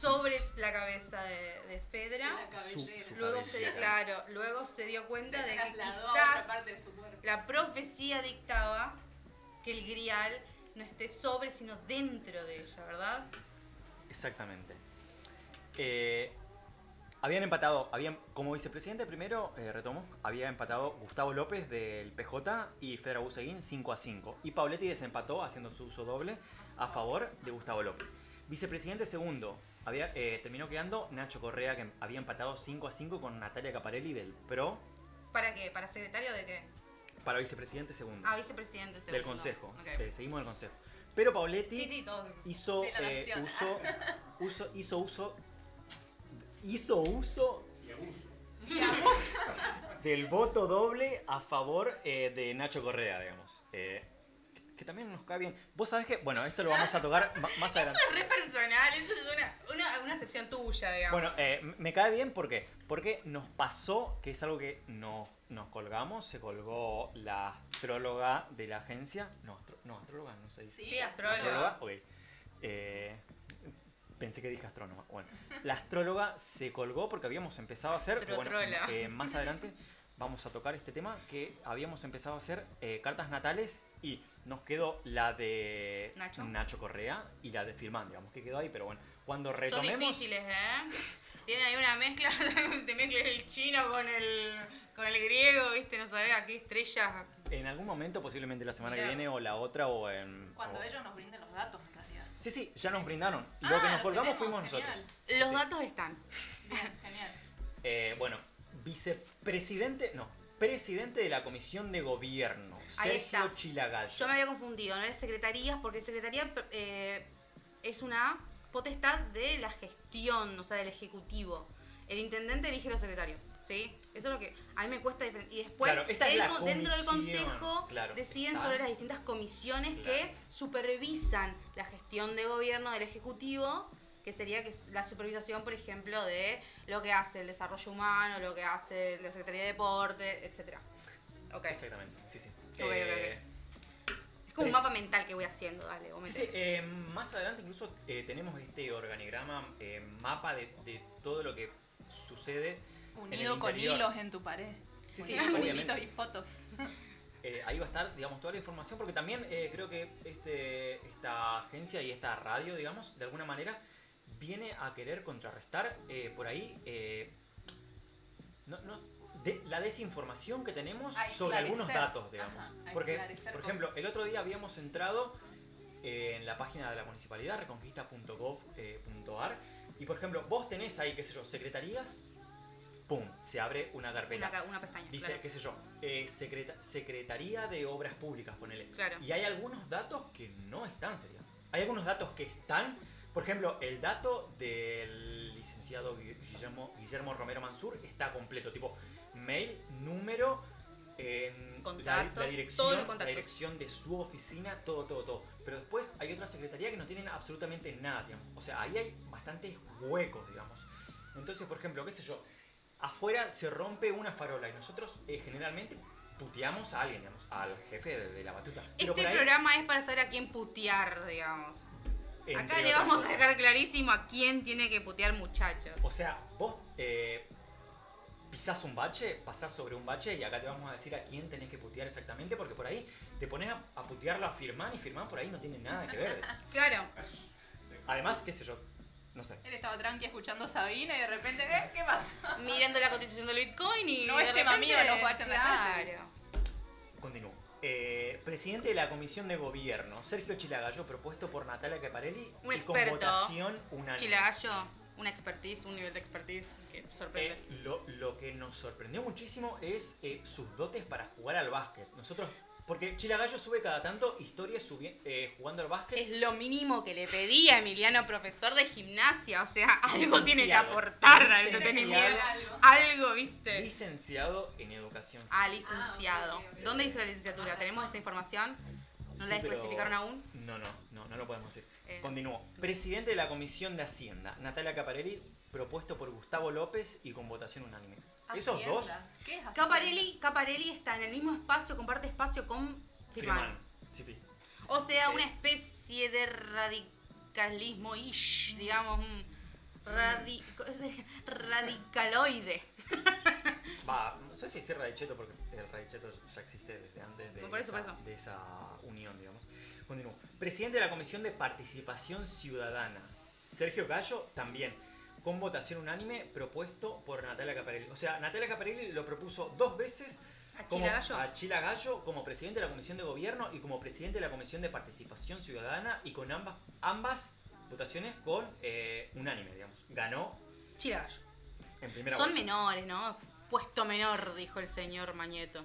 sobre la cabeza de, de Fedra. La cabellera. Su- Luego se, dio, claro, luego se dio cuenta Se de que quizás parte de su cuerpo. la profecía dictaba que el grial no esté sobre, sino dentro de ella, ¿verdad? Exactamente. Eh, habían empatado, habían, como vicepresidente primero, eh, retomo, había empatado Gustavo López del PJ y Fedra Buseguín 5 a 5. Y Pauletti desempató haciendo su uso doble a favor de Gustavo López. Vicepresidente segundo, había, eh, terminó quedando Nacho Correa, que había empatado 5 a 5 con Natalia Caparelli del PRO ¿Para qué? ¿Para secretario de qué? Para vicepresidente segundo Ah, vicepresidente del segundo. Consejo. Ok. Eh, seguimos el Consejo. Pero Pauletti Sí, sí, todos. hizo, eh, uso, uso, hizo uso, hizo uso del voto doble a favor eh, de Nacho Correa, digamos. Eh, que, también nos cae bien. Vos sabés que, bueno, esto lo vamos a tocar más adelante. Eso es re personal, eso es una, una, una excepción tuya, digamos. Bueno, eh, me cae bien porque, porque nos pasó, que es algo que nos, nos colgamos, se colgó la astróloga de la agencia. No, astro- no astróloga, no se dice. sí, astróloga. ¿Astróloga? Eh, pensé que dije astrónoma. Bueno, la astróloga se colgó porque habíamos empezado a hacer. bueno, eh, más adelante <laughs> vamos a tocar este tema que habíamos empezado a hacer eh, cartas natales y nos quedó la de Nacho. Correa y la de Firman, digamos que quedó ahí, pero bueno, cuando Son retomemos. difíciles, ¿eh? Tienen ahí una mezcla, <laughs> te mezclas el chino con el, con el griego, ¿viste? No sabés a qué estrellas. En algún momento, posiblemente la semana Mirá. que viene o la otra o en. Cuando o- ellos nos brinden los datos, en realidad. Sí, sí, ya nos brindaron. Lo Ah, que nos colgamos tenemos, fuimos genial. nosotros. Los Sí. datos están. Bien, genial. Eh, bueno, vicepresidente, no, presidente de la Comisión de Gobierno, Ahí Sergio está. Chilagallo. Yo me había confundido, no es secretarías, porque secretaría eh, es una potestad de la gestión, o sea, del ejecutivo. El intendente elige los secretarios, ¿sí? Eso es lo que a mí me cuesta Y después, Claro, esta él dentro del consejo, claro, deciden está. sobre las distintas comisiones Claro. que supervisan la gestión de gobierno del ejecutivo, que sería que es la supervisación, por ejemplo, de lo que hace el desarrollo humano, lo que hace la Secretaría de Deporte, etcétera. Ok. Exactamente, sí, sí. Ok, ok, Eh, Es como un mapa mental que voy haciendo, dale, Sí, sí, eh, más adelante incluso eh, tenemos este organigrama, eh, mapa de, de todo lo que sucede Unido con hilos en tu pared. Sí, sí, Unido con obviamente. hilitos y fotos. <laughs> Eh, ahí va a estar, digamos, toda la información, porque también eh, creo que este, esta agencia y esta radio, digamos, de alguna manera, viene a querer contrarrestar eh, por ahí eh, no, no, de- la desinformación que tenemos sobre algunos datos, digamos. Ajá, porque, por ejemplo, cosas. el otro día habíamos entrado eh, en la página de la municipalidad, reconquista.gov.ar, y por ejemplo, vos tenés ahí, qué sé yo, secretarías, ¡pum! Se abre una carpeta. Una, una pestaña. Dice, claro. qué sé yo, eh, secreta- Secretaría de Obras Públicas, ponele. Claro. Y hay algunos datos que no están, sería. Hay algunos datos que están, por ejemplo, el dato del licenciado Gui- Guillermo, Guillermo Romero Mansur está completo, tipo mail, número, en la, dirección, la dirección de su oficina, todo, todo, todo. Pero después hay otra secretaría que no tienen absolutamente nada, digamos. O sea, ahí hay bastantes huecos, digamos. Entonces, por ejemplo, qué sé yo, afuera se rompe una farola y nosotros eh, generalmente puteamos a alguien, digamos, al jefe de, de la batuta. Pero Este ahí, programa es para saber a quién putear, digamos. Acá le vamos a dejar clarísimo a quién tiene que putear muchachos. O sea, vos eh, pisás un bache, pasás sobre un bache y acá te vamos a decir a quién tenés que putear exactamente porque por ahí te pones a, a putearlo a Firmán y Firmán por ahí no tiene nada que ver. <laughs> <laughs> Claro. Además, qué sé yo, no sé. Él estaba tranqui escuchando a Sabina y de repente, ¿eh? ¿Qué pasa? <laughs> Mirando la cotización del Bitcoin y. No de es tema repente- mío, los guachos en la calle, Claro. Continúo. Eh, presidente de la Comisión de Gobierno, Sergio Chilagallo, propuesto por Natalia Caparelli Un y experto. con votación unánime. Chilagallo, una expertise, un nivel de expertise que sorprende. Eh, lo, lo que nos sorprendió muchísimo es eh, sus dotes para jugar al básquet. Nosotros, porque Chilagallo sube cada tanto historias eh, jugando al básquet. es lo mínimo que le pedí a Emiliano, profesor de gimnasia. O sea, algo tiene que aportar al Licenciado. entretenimiento. Algo. ¿viste? Licenciado en educación. Ah, licenciado. Ah. ¿Dónde hizo la licenciatura? Ah, ¿Tenemos esa información? ¿No Sí, la pero- desclasificaron aún? No, no, no, no lo podemos decir. Eh. Continúo. Presidente de la Comisión de Hacienda, Natalia Caparelli, propuesto por Gustavo López y con votación unánime. Esos dos, ¿Qué es? Caparelli, Caparelli está en el mismo espacio, comparte espacio con Firman. firman. Sí, sí. O sea, Eh. una especie de radicalismo ish, digamos, un radi- radicaloide. <laughs> Va, no sé si decir radicheto porque el radicheto ya existe desde antes de, Por eso, esa, por eso. de esa unión, digamos. Continúo. Presidente de la Comisión de Participación Ciudadana. Sergio Gallo también, con votación unánime, propuesto por Natalia Caparelli. O sea, Natalia Caparelli lo propuso dos veces A como, Chila Gallo. a Chila Gallo como presidente de la Comisión de Gobierno y como presidente de la Comisión de Participación Ciudadana y con ambas, ambas votaciones con eh, unánime, digamos. Ganó Chila Gallo. en primera Son vuelta. menores, ¿no? Puesto menor, dijo el señor Mañeto.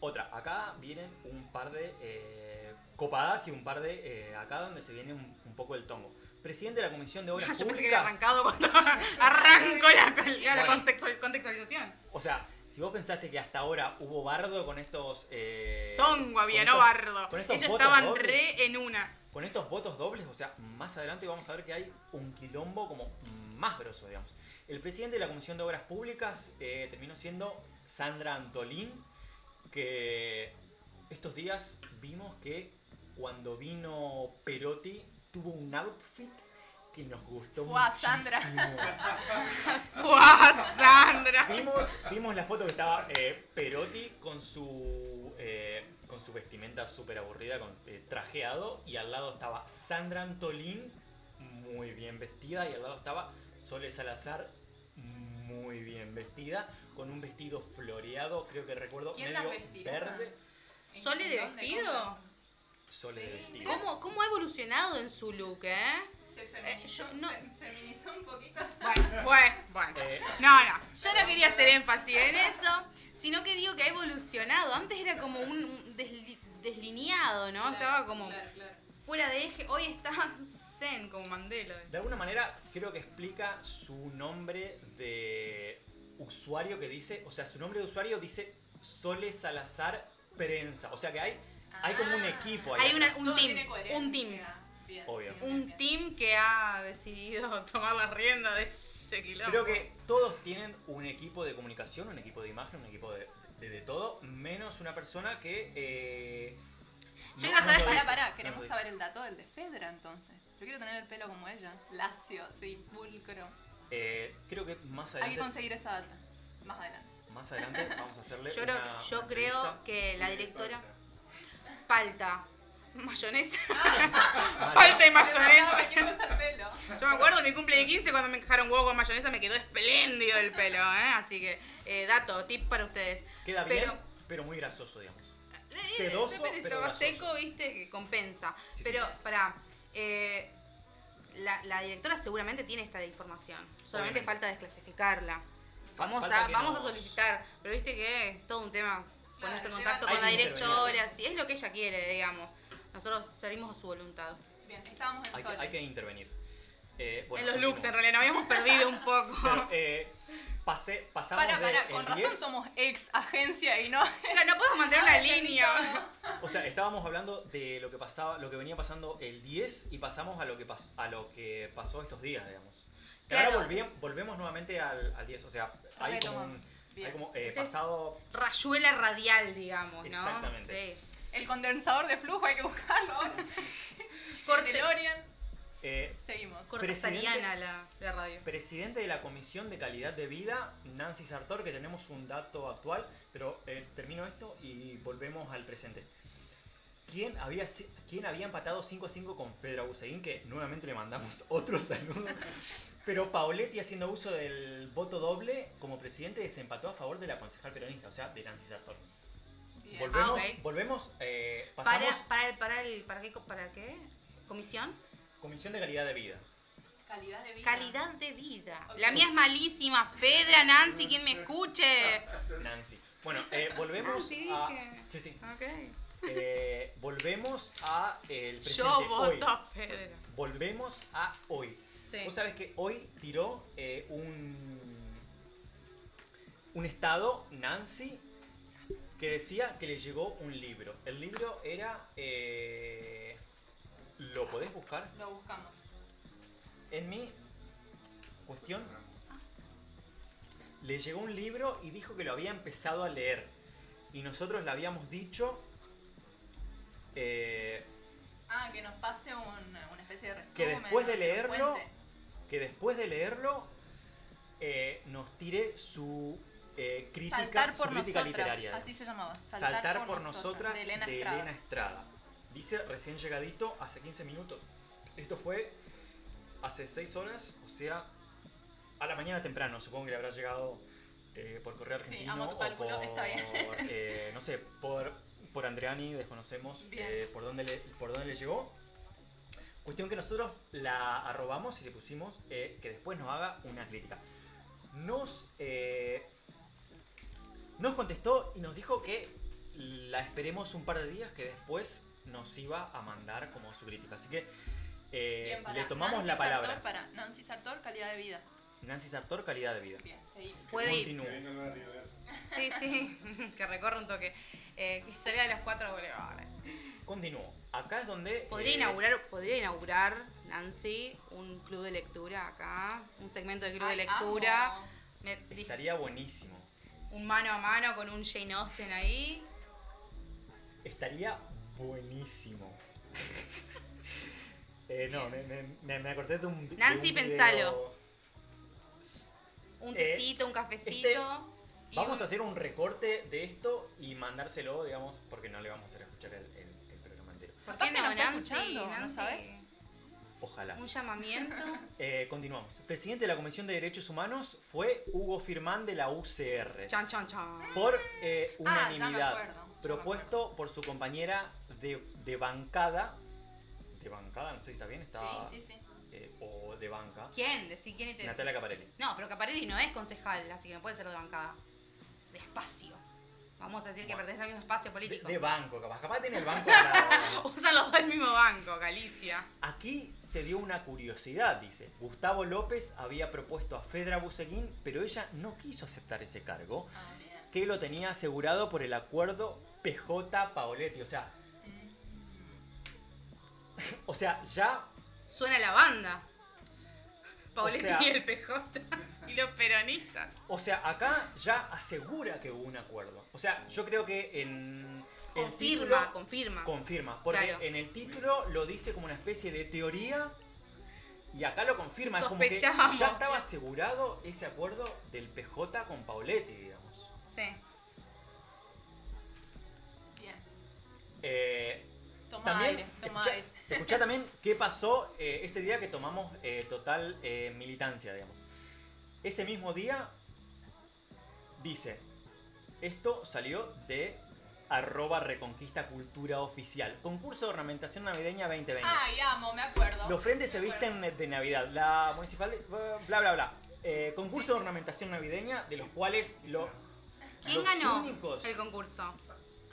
Otra, acá vienen un par de eh, copadas y un par de eh, acá donde se viene un, un poco el tongo. Presidente de la Comisión de Obras <laughs> Yo pensé que Públicas. había arrancado cuando <laughs> arrancó la, la Bueno. contextual- contextualización. O sea, si vos pensaste que hasta ahora hubo bardo con estos. eh, Tongo había, no bardo. con estos Ellos votos estaban dobles. re en una. Con estos votos dobles, o sea, más adelante vamos a ver que hay un quilombo como más grosso, digamos. El presidente de la Comisión de Obras Públicas eh, terminó siendo Sandra Antolín, que estos días vimos que cuando vino Perotti tuvo un outfit que nos gustó Fue a muchísimo. Sandra. ¡Fua, Sandra! Vimos, vimos la foto que estaba eh, Perotti con su eh, con su vestimenta súper aburrida, con eh, trajeado, y al lado estaba Sandra Antolín, muy bien vestida, y al lado estaba Sole Salazar, muy bien vestida, con un vestido floreado, creo que recuerdo, ¿Quién medio las vestirá? verde. ¿En ¿Sole de dónde? vestido? ¿Cómo Sole de. ¿Cómo, ¿Cómo ha evolucionado en su look, eh? Se Eh, feminizó, yo no- fe- feminizó un poquito. Bueno, bueno, bueno. Eh, No, no, yo no quería hacer énfasis en eso, sino que digo que ha evolucionado. Antes era como un un desli- deslineado, ¿no? Claro, Estaba como claro, claro. fuera de eje. Hoy está zen, como Mandela. De alguna manera creo que explica su nombre de usuario que dice, o sea, su nombre de usuario dice Sole Salazar Prensa. O sea que hay, hay como un equipo ahí. Hay una- un team, un team. Bien, Obvio. bien, bien, Un bien. team que ha decidido <laughs> tomar la rienda de ese quilombo. Creo que todos tienen un equipo de comunicación, un equipo de imagen, un equipo de, de, de todo, menos una persona que... eh, Yo quiero saber- Pará, pará, No queremos saber el dato del de Fedra entonces. Yo quiero tener el pelo como ella. Lacio, sí, pulcro. Eh, creo que más Hay adelante, que conseguir esa data. Más adelante. más adelante vamos a hacerle Yo creo, una- yo una creo entrevista. que la directora. Palta. Mayonesa. Vale. <laughs> Palta y mayonesa. Yo me acuerdo mi cumple de 15 cuando me encajaron huevo con mayonesa me quedó espléndido el pelo, ¿eh? Así que, eh, dato, tip para ustedes. Queda bien, Pero- pero, muy grasoso, digamos. Eh, Sedoso, depende, pero estaba grasoso. seco, viste, que compensa. Sí, pero, sí. para la, la directora seguramente tiene esta información. Solamente Obviamente. falta desclasificarla. Vamos, falta a, vamos a solicitar, pero viste que es todo un tema ponerse en contacto con la directora, si es lo que ella quiere, digamos. Nosotros servimos a su voluntad. Bien, estábamos en Hay que, hay que intervenir. Eh, bueno, en los looks, en realidad, nos habíamos <laughs> perdido un poco. Pero, eh, pasé, pasamos Para, para, con razón 10, somos ex agencia y no. No podemos <laughs> mantener una línea. O sea, estábamos hablando de lo que pasaba, lo que venía pasando el 10 y pasamos a lo que pas- a lo que pasó estos días, digamos. Y Claro. Ahora volví- volvemos nuevamente al, al 10, o sea, hay como, un-. Bien. hay como eh, Este es- pasado Rayuela radial, digamos, ¿no? Exactamente. Sí. El condensador de flujo hay que buscarlo. <laughs> Corte, DeLorean. eh, Seguimos. cortesariana la, la radio. presidente de la Comisión de Calidad de Vida, Nancy Sartor, que tenemos un dato actual, pero eh, termino esto y volvemos al presente. ¿Quién había, quién había empatado 5 a 5 con Fedra Buseguín? Que nuevamente le mandamos <laughs> otro saludo. Pero Paoletti, haciendo uso del voto doble, como presidente desempató a favor de la concejal peronista, o sea, de Nancy Sartor. Bien. Volvemos, Ah, volvemos eh, pasamos Para, para, el, para, el, ¿para, qué, ¿Para qué? ¿Comisión? Comisión de Calidad de Vida. Calidad de vida. Calidad de vida. La mía es malísima. Fedra, Nancy, quien me escuche. Nancy. Bueno, eh, volvemos Nancy, a... dije. Sí, sí. Ok. Eh, volvemos a el presente Yo hoy. voto a Fedra. Volvemos a hoy. Sí. Vos sabés que hoy tiró eh, un, un estado, Nancy, que decía que le llegó un libro. El libro era... eh, ¿Lo podés buscar? Lo buscamos. En mi... Cuestión, le llegó un libro y dijo que lo había empezado a leer. Y nosotros le habíamos dicho eh, Ah, que nos pase un- una especie de resumen. Que después de leerlo- cuente. Que después de leerlo eh, nos tire su eh, crítica, Saltar por su crítica nosotras, literaria. así se llamaba. Saltar, por, nosotras, de Elena de Estrada. Elena Estrada. Dice recién llegadito hace 15 minutos. Esto fue hace 6 horas, o sea, a la mañana temprano. Supongo que le habrá llegado eh, por correo argentino. amo tu o cálculo, por, está bien. eh, no sé, por, por Andreani, desconocemos eh, por, dónde le, por dónde le llegó. Cuestión que nosotros la arrobamos y le pusimos eh, que después nos haga una crítica. Nos, eh, nos contestó y nos dijo que la esperemos un par de días que después nos iba a mandar como su crítica. Así que eh, Bien, para le tomamos Nancy la palabra. Sartor, para Nancy Sartor, calidad de vida. Nancy Sartor, calidad de vida. Bien, seguimos. Puede ir. Continúo. Que venga al barrio, a ver. Sí, sí, <laughs> que recorra un toque. Eh, que salga de las cuatro boulevard. Continúo. Acá es donde... Podría eh, inaugurar, podría inaugurar, Nancy, un club de lectura acá, un segmento de club de lectura. Me Estaría buenísimo. un mano a mano con un Jane Austen ahí. Estaría buenísimo. <laughs> Eh, no, me, me, me- acordé de un. de Nancy, un video- pensalo. Un Eh, tecito, un cafecito. este- Vamos a hacer un recorte de esto y mandárselo, digamos, porque no le vamos a hacer escuchar el, el- el programa entero. ¿Por qué no, nos está Nancy? escuchando, ¿no sabes? Ojalá. Un llamamiento. <laughs> Eh, continuamos. Presidente de la Comisión de Derechos Humanos fue Hugo Firmán de la UCR. Chan, chan, chan. Por eh, Ah, ya me unanimidad. acuerdo, ya me propuesto por su compañera de, de bancada. De bancada, no sé si está bien, está. Sí, sí, sí. eh, o de banca. ¿Quién? Decí quién te... Natalia Caparelli. No, pero Caparelli no es concejal, así que no puede ser de bancada. De espacio. Vamos a decir que pertenece al mismo espacio político. de banco, capaz. Capaz tiene el <laughs> banco. Usan <laughs> los dos el mismo banco, Galicia. Aquí se dio una curiosidad, dice. Gustavo López había propuesto a Fedra Buseguín, pero ella no quiso aceptar ese cargo, Ah, que lo tenía asegurado por el acuerdo PJ Paoletti. O sea, Mm. <laughs> o sea, ya Suena la banda. Pauletti sea- y el PJ y los peronistas. O sea, acá ya asegura que hubo un acuerdo. O sea, yo creo que en el Confirma, título confirma. confirma, porque Claro. en el título lo dice como una especie de teoría y acá lo confirma, es como que ya estaba asegurado ese acuerdo del PJ con Pauletti, digamos. Sí. Bien. Eh, Toma también escuchá, también qué pasó eh, ese día que tomamos eh, total eh, militancia, digamos. Ese mismo día dice, esto salió de arroba reconquista cultura oficial, concurso de ornamentación navideña 2020. Ay, amo, me acuerdo. Los frentes se visten de Navidad, la municipal, de- bla bla bla. Eh, concurso Sí, de sí, ornamentación navideña, de los cuales lo, ¿Quién los ganó únicos- el concurso?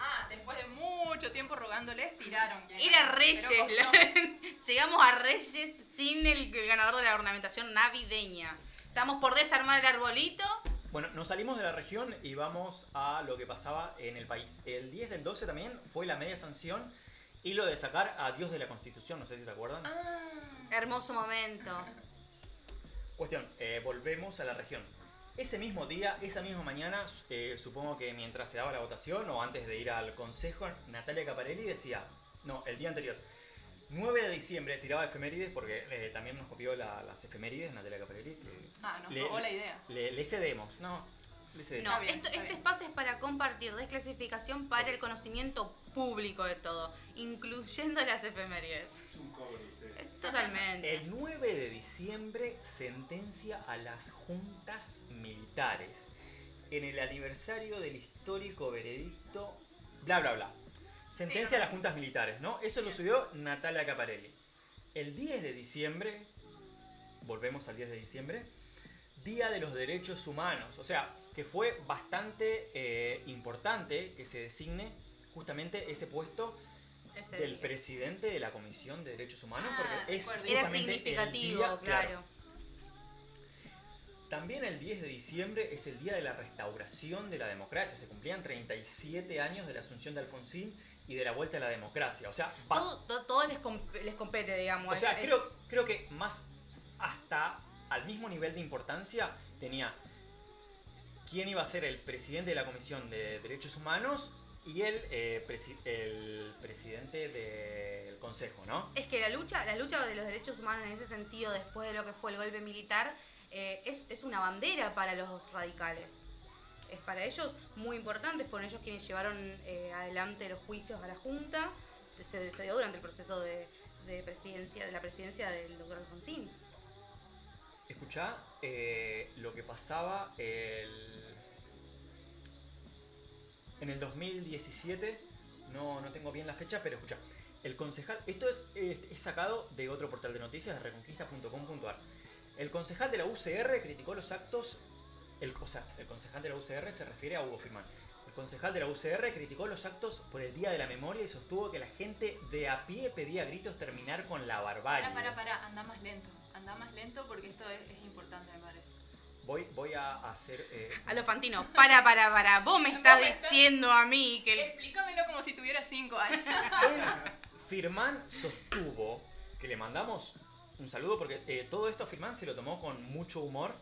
Ah, después de mucho tiempo rogándoles, tiraron. Era. Reyes. La-. <laughs> Llegamos a Reyes sin el ganador de la ornamentación navideña. Estamos por desarmar el arbolito. Bueno, nos salimos de la región y vamos a lo que pasaba en el país. El 10 del 12 también fue la media sanción y lo de sacar a Dios de la Constitución, no sé si se acuerdan. Ah, Hermoso momento. Cuestión, eh, volvemos a la región. Ese mismo día, esa misma mañana, eh, supongo que mientras se daba la votación o antes de ir al consejo, Natalia Caparelli decía, no, el día anterior, 9 de diciembre, tiraba efemérides porque eh, también nos copió la- las efemérides Natalia Caparelli. Que ah, nos le, robó la idea. le- le cedemos, no, le cedemos. No, bien, esto- este bien. espacio es para compartir desclasificación para el conocimiento público de todo, incluyendo las efemérides. Es un. Es totalmente. El 9 de diciembre sentencia a las juntas militares en el aniversario del histórico veredicto, bla bla bla. Sentencia Sí, a las juntas militares, ¿no? Eso lo subió Natalia Caparelli. El 10 de diciembre, volvemos al 10 de diciembre, Día de los Derechos Humanos. O sea, que fue bastante eh, importante que se designe justamente ese puesto Ese del día. presidente de la Comisión de Derechos Humanos, Ah, porque es. Era significativo, día- claro. También el 10 de diciembre es el día de la restauración de la democracia. Se cumplían 37 años de la asunción de Alfonsín y de la vuelta a la democracia. O sea, va- Todo, todo, todo les, comp- les compete, digamos. o sea Es- es- creo, creo que más hasta al mismo nivel de importancia tenía quién iba a ser el presidente de la Comisión de Derechos Humanos y el, eh, presi- el presidente del Consejo, ¿no? Es que la lucha, la lucha de los derechos humanos en ese sentido, después de lo que fue el golpe militar, eh, es, es una bandera para los radicales. Es para ellos muy importante, fueron ellos quienes llevaron eh, adelante los juicios a la Junta, se, se dio durante el proceso de, de presidencia, de la presidencia del doctor Alfonsín. Escuchá eh, lo que pasaba el... en el 2017, no, no tengo bien la fecha, pero escucha, el concejal, esto es, es, sacado de otro portal de noticias, de reconquista.com.ar. El concejal de la UCR criticó los actos, el, o sea, el concejal de la UCR se refiere a Hugo Firman. El concejal de la UCR criticó los actos por el Día de la Memoria y sostuvo que la gente de a pie pedía a gritos terminar con la barbarie. Para, para, para, anda más lento. Anda más lento porque esto es, es importante, me parece. Voy, voy a hacer... eh, A los Fantino, para, para, para, vos me <laughs> estás Vos me estás- diciendo a mí que... el- Explícamelo como si tuviera cinco años. Firman sostuvo que le mandamos un saludo porque eh, todo esto Firman se lo tomó con mucho humor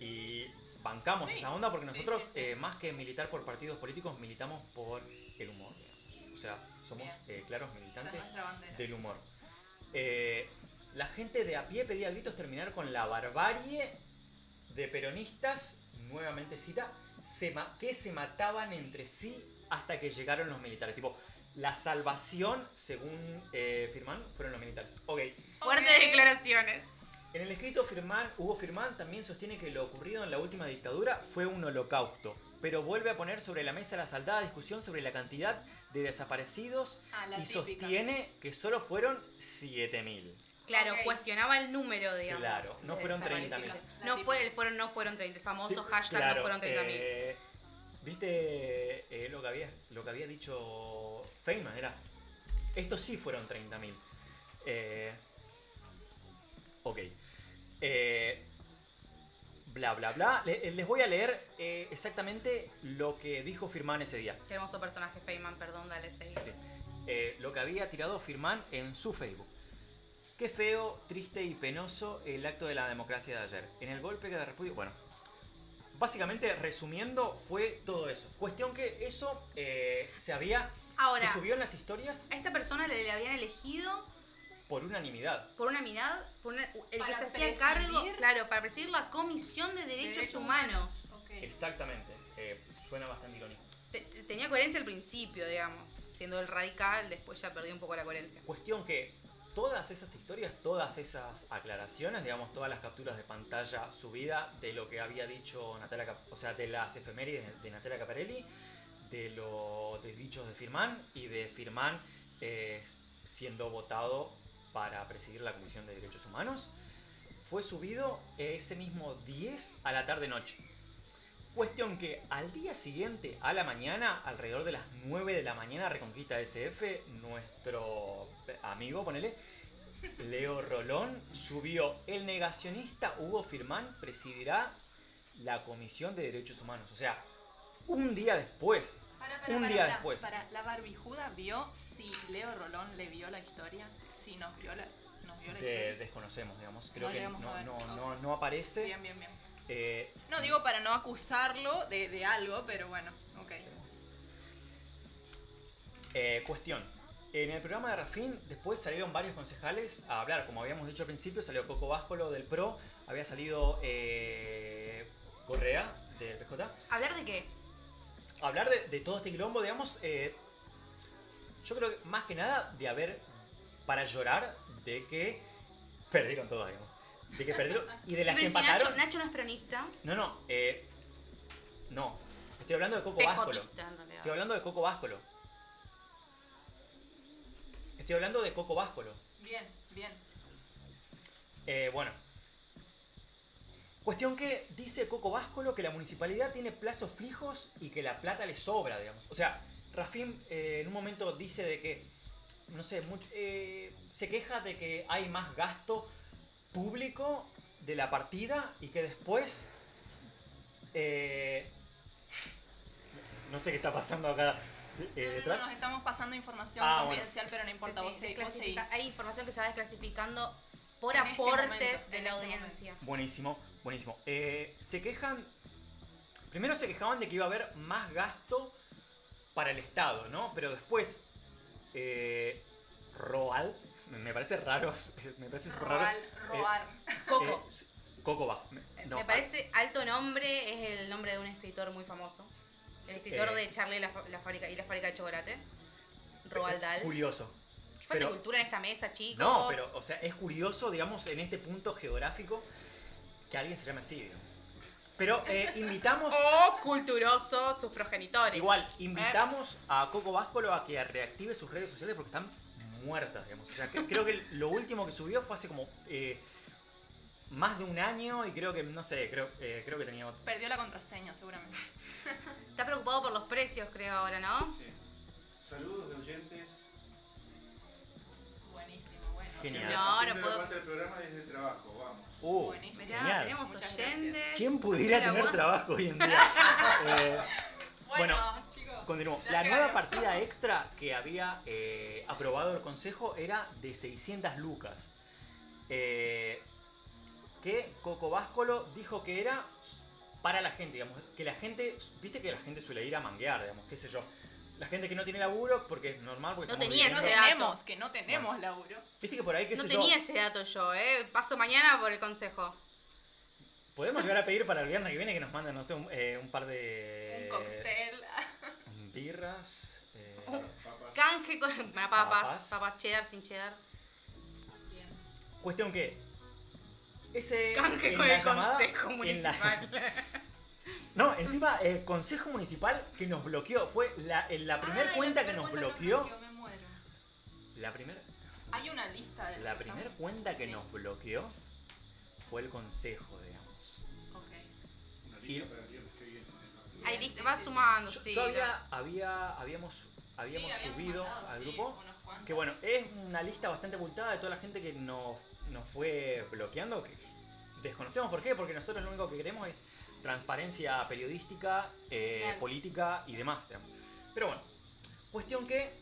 y bancamos Sí, esa onda porque nosotros, sí, sí. eh, más que militar por partidos políticos, militamos por el humor. digamos. O sea, somos eh, claros es militantes del humor. Eh, la gente de a pie pedía a gritos terminar con la barbarie de peronistas, nuevamente cita, se que se mataban entre sí hasta que llegaron los militares. Tipo, la salvación, según eh, Firman, fueron los militares. Ok. Fuertes declaraciones. En el escrito Firman, Hugo Firman también sostiene que lo ocurrido en la última dictadura fue un holocausto, pero vuelve a poner sobre la mesa la saldada discusión sobre la cantidad de desaparecidos Ah, la y típica. sostiene que solo fueron 7000. Claro, cuestionaba el número, digamos. Claro, no fueron desaparecidos. 30.000. La No, fue, fueron, no fueron 30, el famoso hashtag Claro, no fueron 30.000. eh, ¿Viste eh, lo, que había, lo que había dicho Feynman? Era, estos sí fueron 30.000. Eh, ok. Eh, bla, bla, bla. Le- les voy a leer eh, exactamente lo que dijo Firman ese día. Qué hermoso personaje, Feynman, perdón, dale, seguí. Sí, sí. Eh, lo que había tirado Firman en su Facebook. Qué feo, triste y penoso el acto de la democracia de ayer. En el golpe que de repudio. Bueno, básicamente resumiendo, fue todo eso. Cuestión que eso eh, se había. Ahora, se subió en las historias a esta persona le, le habían elegido por unanimidad. por una mirada, por una- el que Para se hacía cargo, presidir- claro, para presidir la Comisión de Derechos, Derechos Humanos. Ok. Exactamente. Eh, suena bastante irónico. Te- te- tenía coherencia al principio, digamos. Siendo el radical, después ya perdió un poco la coherencia. Cuestión que todas esas historias, todas esas aclaraciones, digamos, todas las capturas de pantalla subida de lo que había dicho Natalia, o sea, de las efemérides de, Natalia Caparelli, de los dichos de Firman y de Firman eh, siendo votado para presidir la Comisión de Derechos Humanos, fue subido ese mismo 10 a la tarde-noche. Cuestión que al día siguiente, a la mañana, alrededor de las 9 de la mañana, Reconquista SF, nuestro amigo, ponele, Leo Rolón, subió el negacionista Hugo Firman presidirá la Comisión de Derechos Humanos. O sea, un día después. Para, para, Un para, día para, después. Para, la barbijuda vio si Leo Rolón le vio la historia. Si nos vio la, nos vio la de- historia. desconocemos, digamos. Creo No que no, no, no aparece. Bien, bien, bien. Eh, No digo para no acusarlo de, de algo, pero bueno, ok. Eh, cuestión. En el programa de Rafín después salieron varios concejales a hablar. Como habíamos dicho al principio, salió Coco Váscolo del PRO, había salido eh, Correa del PJ. ¿Hablar de qué? Hablar de, de todo este quilombo, digamos, eh, yo creo que más que nada de haber, para llorar, de que perdieron todas, digamos. De que perdieron y de las que Nacho, empataron. Nacho no es peronista, No, no, eh, no. Estoy hablando de Coco realidad. Estoy hablando de Coco Váscolo. Estoy hablando de Coco Váscolo. Bien, bien. Eh, bueno. Cuestión que dice Coco Váscolo que la municipalidad tiene plazos fijos y que la plata le sobra, digamos. O sea, Rafim eh, en un momento dice de que, no sé, much- eh, se queja de que hay más gasto público de la partida y que después... eh, no sé qué está pasando acá eh, no, no, nos estamos pasando información Ah, bueno. confidencial, pero no importa, Sí, vos sí, Hay información que se va desclasificando por En este aportes momento, de la este audiencia. Buenísimo, buenísimo. Eh, se quejan. Primero se quejaban de que iba a haber más gasto para el Estado, ¿no? Pero después. Eh, Roal. Me- parece raro. <laughs> Me parece súper raro. Roar. Coco. Eh, s- Coco va. me- no, Me parece alto nombre, es el nombre de un escritor muy famoso. El escritor eh, de Charlie y la, la fábrica, y la fábrica de chocolate. Roald eh, Dahl. Curioso. Qué falta pero- cultura en esta mesa, chicos. No, pero, o sea, es curioso, digamos, en este punto geográfico que alguien se llame así, digamos. Pero eh, <laughs> invitamos. O culturoso sus progenitores. Igual, invitamos a Coco Váscolo a que reactive sus redes sociales porque están muertas, digamos. O sea, que- creo que lo último que subió fue hace como eh, más de un año y creo que, no sé, creo, eh, creo que tenía... Perdió la contraseña, seguramente. <laughs> Está preocupado por los precios, creo, ahora, ¿no? Sí. Saludos de oyentes. Buenísimo, bueno. Genial. No, no puedo- el programa desde el trabajo, vamos. Uh, Buenísimo. Mirá, tenemos Muchas oyentes. ¿Quién pudiera tener vos- trabajo hoy en día? <laughs> Eh, Bueno, Bueno, chicos. Continuamos. La nueva partida extra que había eh, aprobado el consejo era de 600 lucas. Eh, que Coco Váscolo dijo que era para la gente, digamos. Que la gente, viste que la gente suele ir a manguear, digamos, qué sé yo. La gente que no tiene laburo, porque es normal, porque No tenía viviendo- ese dato. tenemos, que no tenemos laburo. Viste que por ahí, qué No sé tenía yo, ese dato yo, ¿eh? Paso mañana por el consejo. podemos <laughs> llegar a pedir para el viernes que viene que nos manden, no sé, un, eh, un par de... Un cóctel. Birras. eh, Papas. Canje con <laughs> papas, Papas. papas, cheddar sin cheddar. Bien. Cuestión que. Ese. Canje en con la el llamada- consejo en la- municipal. <laughs> <laughs> no, encima, el consejo municipal que nos bloqueó. Fue la, en la primera la cuenta que primer nos cuenta bloqueó. me muero. La primera. Hay una lista de. La primera cuenta que Sí. nos bloqueó fue el consejo, digamos. Ok. Una Y- lista para Ahí sí, va sí, sí. sumando, Yo, yo había, había, habíamos, habíamos subido mandado, al grupo. Que bueno, es una lista bastante abultada de toda la gente que nos, nos fue bloqueando. Que desconocemos por qué, porque nosotros lo único que queremos es transparencia periodística, eh, Claro. política y demás. digamos. Pero bueno, cuestión que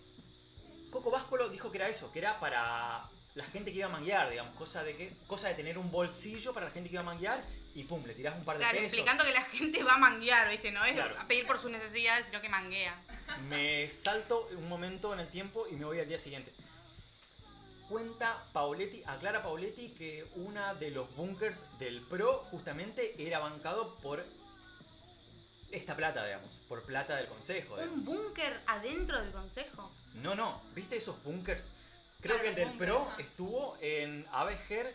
Coco Váscolo dijo que era eso, que era para la gente que iba a manguear, digamos, cosa de que cosa de tener un bolsillo para la gente que iba a manguear y pum, le tirás un par de Claro, pesos. explicando que la gente va a manguear, ¿viste? No es Claro. a pedir por sus necesidades, sino que manguea. Me salto un momento en el tiempo y me voy al día siguiente. Cuenta Pauletti, aclara Pauletti que una de los bunkers del PRO justamente era bancado por esta plata, digamos, por plata del consejo. digamos. ¿Un búnker adentro del consejo? No, no, ¿viste esos bunkers? Creo Claro, que el del búnker, PRO ajá. estuvo en Abejer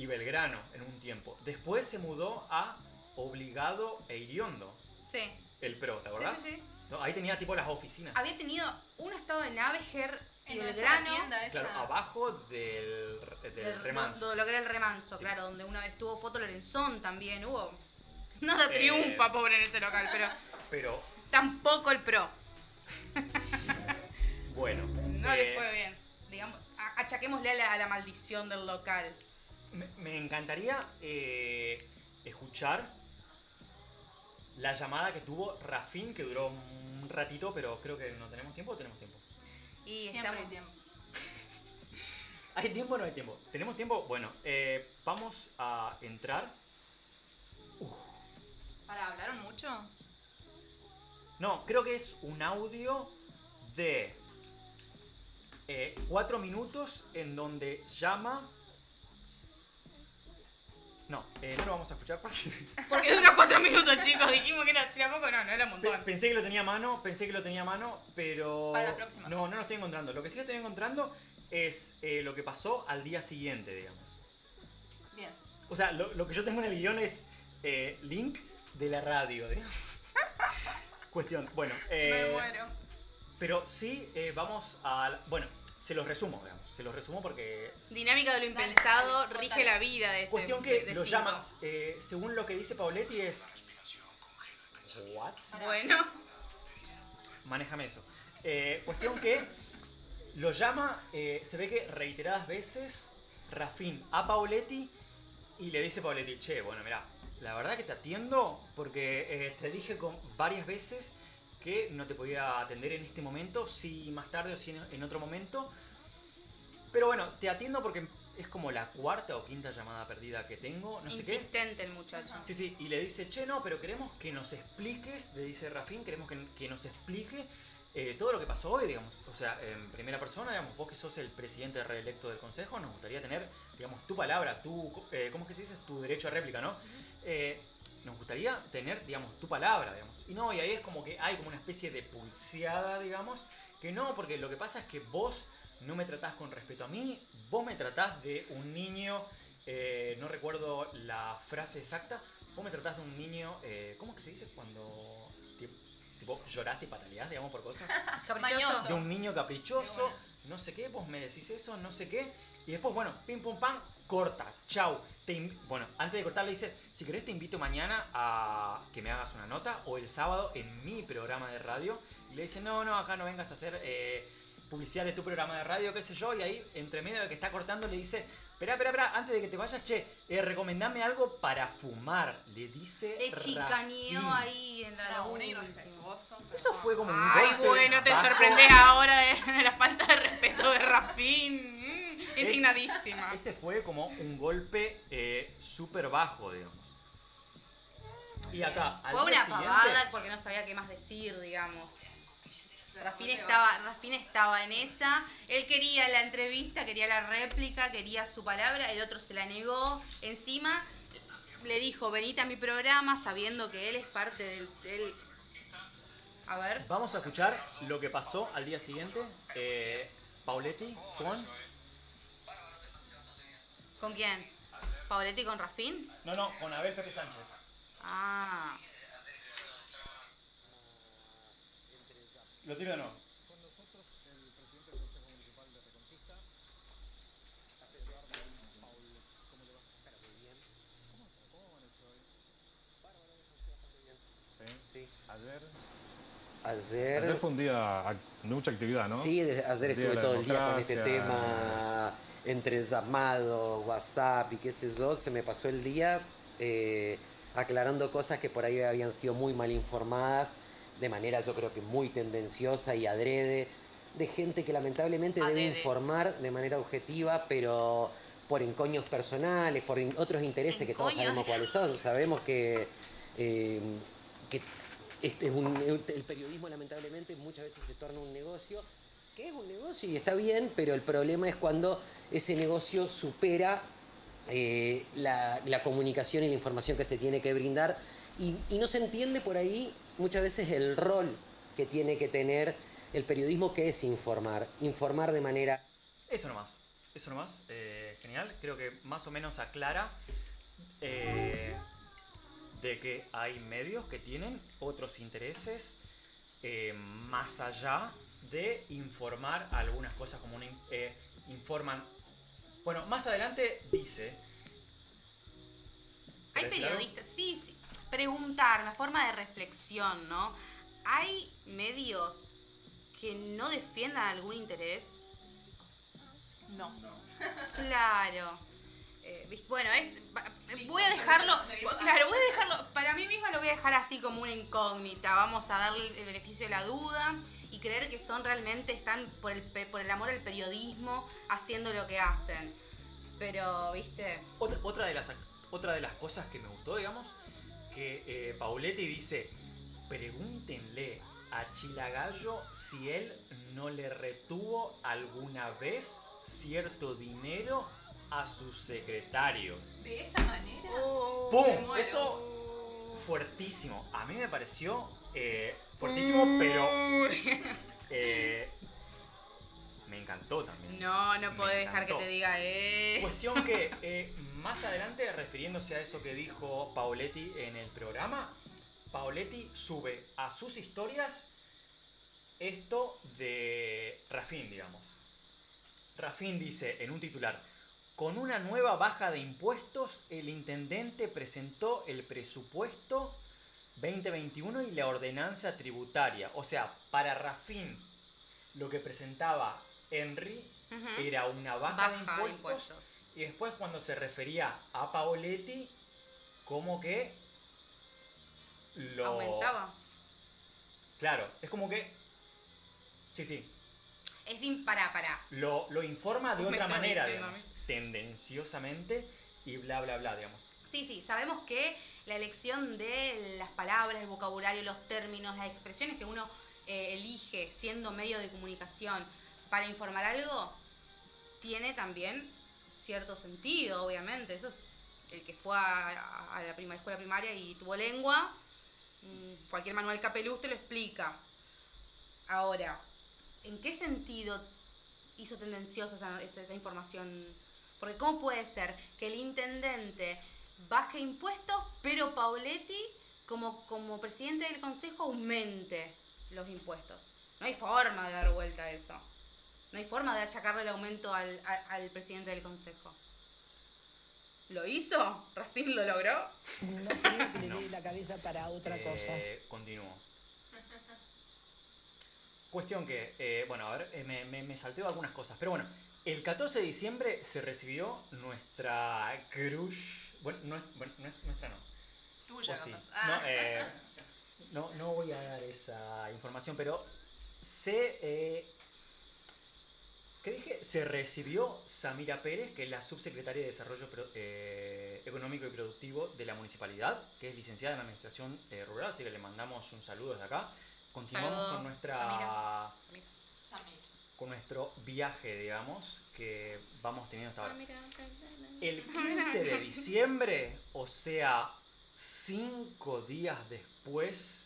y Belgrano en un tiempo. Después se mudó a Obligado e Iriondo, Sí. el PRO, ¿te Sí, acordás? sí, sí. No, ahí tenía tipo las oficinas. Había tenido. Uno estaba en Abejer y En donde Belgrano. tienda esa. Claro, abajo del, del del- remanso. do- lograr el remanso, Sí. claro, donde una vez tuvo foto Lorenzón también. Hubo. <laughs> Nada Eh. triunfa, pobre, en ese local, pero Pero tampoco el pro. <laughs> bueno. No eh, le fue bien. Digamos, achaquémosle a la, a la maldición del local. Me, me encantaría eh, escuchar la llamada que tuvo Rafín, que duró un ratito, pero creo que no tenemos tiempo o tenemos tiempo. Y Siempre estamos. hay tiempo. <laughs> ¿Hay tiempo o no hay tiempo? ¿Tenemos tiempo? Bueno, eh, vamos a entrar. ¿Para hablaron mucho? No, creo que es un audio de eh, cuatro minutos en donde llama. No, eh, no lo vamos a escuchar porque. <laughs> Porque dura cuatro minutos, chicos. Dijimos que era, si era poco, no, no era un montón. Pensé que lo tenía a mano, pensé que lo tenía a mano, pero. Para la próxima. No, no lo estoy encontrando. Lo que sí estoy encontrando es eh, lo que pasó al día siguiente, digamos. Bien. O sea, lo, lo que yo tengo en el guion es eh, link de la radio, digamos. <laughs> Cuestión. Bueno, eh, Me muero. pero sí vamos a. Bueno, se los resumo, digamos. Se los resumo porque. Dinámica de lo impensado dale, rige la vida de este. Cuestión que de lo cinco. llamas, eh, según lo que dice Pauletti, es. ¿What? Bueno, Manéjame eso. Eh, cuestión que lo llama, eh, se ve que reiteradas veces, Rafín a Pauletti y le dice a Pauletti, che, bueno, mira, la verdad que te atiendo porque eh, te dije con varias veces que no te podía atender en este momento, si más tarde o si en, otro momento. Pero bueno, te atiendo porque es como la cuarta o quinta llamada perdida que tengo, no sé qué. Insistente el muchacho. Sí, sí, y le dice, che, no, pero queremos que nos expliques, le dice Rafín, queremos que, que nos explique eh, todo lo que pasó hoy, digamos. O sea, en primera persona, digamos, vos que sos el presidente reelecto del Consejo, nos gustaría tener, digamos, tu palabra, tu, eh, ¿cómo es que se dice? Tu derecho a réplica, ¿no? Eh, nos gustaría tener, digamos, tu palabra, digamos. Y no, y ahí es como que hay como una especie de pulseada, digamos, que no, porque lo que pasa es que vos no me tratás con respeto a mí, vos me tratás de un niño, eh, no recuerdo la frase exacta, vos me tratás de un niño, eh, ¿cómo es que se dice cuando ti- tipo llorás y pataleás, digamos, por cosas? <laughs> Caprichoso. De un niño caprichoso, bueno. no sé qué, vos me decís eso, no sé qué, y después, bueno, pim pum pam, corta, chau. Te bueno, antes de cortar le dice, si querés te invito mañana a que me hagas una nota o el sábado en mi programa de radio. Y le dice, no, no, acá no vengas a hacer eh, publicidad de tu programa de radio, qué sé yo. Y ahí, entre medio de que está cortando, le dice, espera, espera, espera, antes de que te vayas, che, eh, recomendame algo para fumar. Le dice Le chicaneó ahí en la un última. irrespetuoso. Eso fue como un Ay, bueno, te sorprendes ahora de, de <laughs> la falta de respeto de Rafín. Indignadísima. Ese fue como un golpe eh, súper bajo, digamos. Y acá, al Fue día una siguiente, pavada porque no sabía qué más decir, digamos. Rafín estaba, Rafín estaba en esa. Él quería la entrevista, quería la réplica, quería su palabra. El otro se la negó. Encima le dijo, venite a mi programa sabiendo que él es parte del... del- A ver. Vamos a escuchar lo que pasó al día siguiente. Eh, Pauletti con. ¿Con quién? ¿Pauletti con Rafín? No, no, con Abel Pepe Sánchez. Ah. Lo tiro de nuevo. Sí. Ayer, Ayer, ayer fue un día ac- de mucha actividad, ¿no? sí, desde ayer El día de estuve la todo el día con este tema, entre llamado, WhatsApp y qué sé yo, se me pasó el día eh, aclarando cosas que por ahí habían sido muy mal informadas, de manera yo creo que muy tendenciosa y adrede, de gente que lamentablemente debe informar de manera objetiva, pero por encoños personales, por otros intereses que todos sabemos cuáles son. Sabemos que, eh, que este es un- el periodismo lamentablemente muchas veces se torna un negocio, que es un negocio y está bien, pero el problema es cuando ese negocio supera eh, la, comunicación y la información que se tiene que brindar y, no se entiende por ahí muchas veces el rol que tiene que tener el periodismo que es informar, informar de manera Eso nomás. Eso nomás. eh, genial. Creo que más o menos aclara eh, de que hay medios que tienen otros intereses más allá de informar algunas cosas como un eh, informan. Bueno, más adelante dice. Hay periodistas, sí, sí. Preguntar, una forma de reflexión, ¿no? ¿Hay medios que no defiendan algún interés? No. Claro. Eh, bueno, es. voy a dejarlo. Claro, voy a dejarlo. Para mí misma lo voy a dejar así como una incógnita. Vamos a darle el beneficio de la duda y creer que son realmente, están por el, por el amor al periodismo haciendo lo que hacen. Pero, ¿viste? Otra, otra de las, otra de las cosas que me gustó, digamos, que eh, Pauletti dice, pregúntenle a Chilagallo si él no le retuvo alguna vez cierto dinero a sus secretarios. De esa manera. Oh, ¡Pum! Eso fuertísimo. A mí me pareció eh, fuertísimo, pero <laughs> eh, me encantó también. No, no podés dejar que te diga eso. Cuestión que <laughs> eh, más adelante, refiriéndose a eso que dijo Paoletti en el programa, Paoletti sube a sus historias esto de Rafín, digamos. Rafín dice en un titular, con una nueva baja de impuestos, el intendente presentó el presupuesto 2021 y la ordenanza tributaria. O sea, para Rafín, lo que presentaba Henry era una baja, Baja de, de impuestos, y después cuando se refería a Paoletti como que lo Aumentaba. claro es como que sí sí Es sin para, lo, lo informa de otra manera digamos. tendenciosamente y bla, bla, bla, digamos. Sí, sí, sabemos que la elección de las palabras, el vocabulario, los términos, las expresiones que uno eh, elige siendo medio de comunicación para informar algo, tiene también cierto sentido, obviamente. Eso es el que fue a, la prima- escuela primaria y tuvo lengua, mm, cualquier Manuel Capeluz te lo explica. Ahora, ¿en qué sentido hizo tendenciosa esa- esa información? Porque ¿cómo puede ser que el intendente baje impuestos, pero Pauletti, como, como presidente del consejo, aumente los impuestos? No hay forma de dar vuelta a eso. No hay forma de achacarle el aumento al, a- al presidente del consejo. ¿Lo hizo? ¿Rafín lo logró? No creo que le No. dé la cabeza para otra cosa. Eh, Continúo. Cuestión que, eh, bueno, a ver, eh, me, me, me salteo algunas cosas, pero bueno, el 14 de diciembre se recibió nuestra crush, bueno, no, es- bueno, no es- nuestra no, Tuya, sí. capaz. No, Ah. eh, no, no voy a dar esa información, pero se... Eh, ¿Qué dije? Se recibió Samira Pérez, que es la subsecretaria de Desarrollo eh, Económico y Productivo de la municipalidad, que es licenciada en Administración eh, Rural, así que le mandamos un saludo desde acá. Continuamos Saludos, con nuestra Samira. Samira. Con nuestro viaje, digamos, que vamos teniendo hasta ahora. El 15 de diciembre, o sea, cinco días después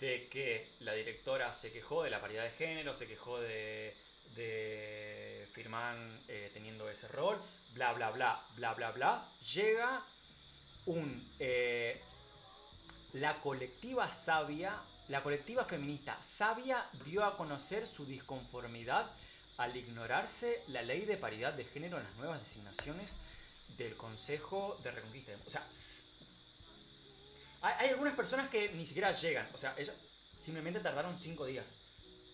de que la directora se quejó de la paridad de género, se quejó de, de Firman eh, teniendo ese rol, bla, bla, bla, bla, bla, bla, llega un... eh, la colectiva sabia, la colectiva feminista sabia dio a conocer su disconformidad al ignorarse la ley de paridad de género en las nuevas designaciones del Consejo de Reconquista. O sea, hay, algunas personas que ni siquiera llegan, o sea, ellas simplemente tardaron cinco días.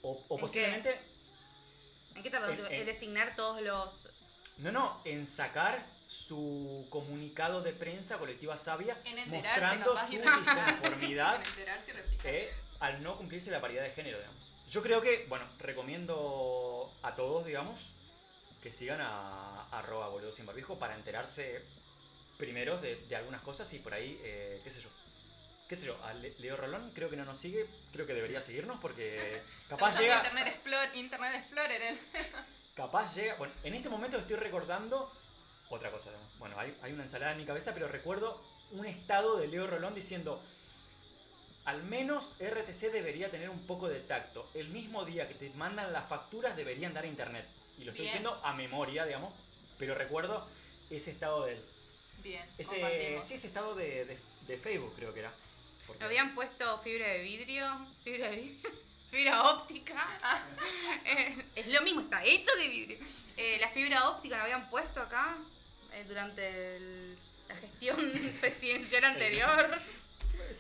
O, o qué? posiblemente, ¿En qué tardó? En- En, en- designar todos los... no, no, en sacar su comunicado de prensa colectiva sabia En enterarse, mostrando capaz, su <laughs> disconformidad En enterarse y replicar. eh, al no cumplirse la paridad de género, digamos. Yo creo que, bueno, recomiendo a todos, digamos, que sigan a arroba boludo sin barbijo para enterarse primero de, de algunas cosas y por ahí, eh, qué sé yo. Qué sé yo, a Le- Leo Rolón creo que no nos sigue, creo que debería seguirnos porque <laughs> capaz llega, Internet Explorer, Internet Explorer él. capaz llega, bueno, en este momento estoy recordando otra cosa, digamos. Bueno, hay, hay una ensalada en mi cabeza, pero recuerdo un estado de Leo Rolón diciendo, al menos RTC debería tener un poco de tacto. El mismo día que te mandan las facturas deberían dar a internet. Y lo estoy Bien. diciendo a memoria, digamos, pero recuerdo ese estado de él. Bien, Ese, sí, ese estado de, de- de Facebook creo que era. Porque- Habían puesto fibra de vidrio, fibra de vidrio, <laughs> fibra óptica. <laughs> Eh, es lo mismo, está hecho de vidrio. Eh, la fibra óptica la habían puesto acá eh, durante el- la gestión <laughs> presidencial anterior.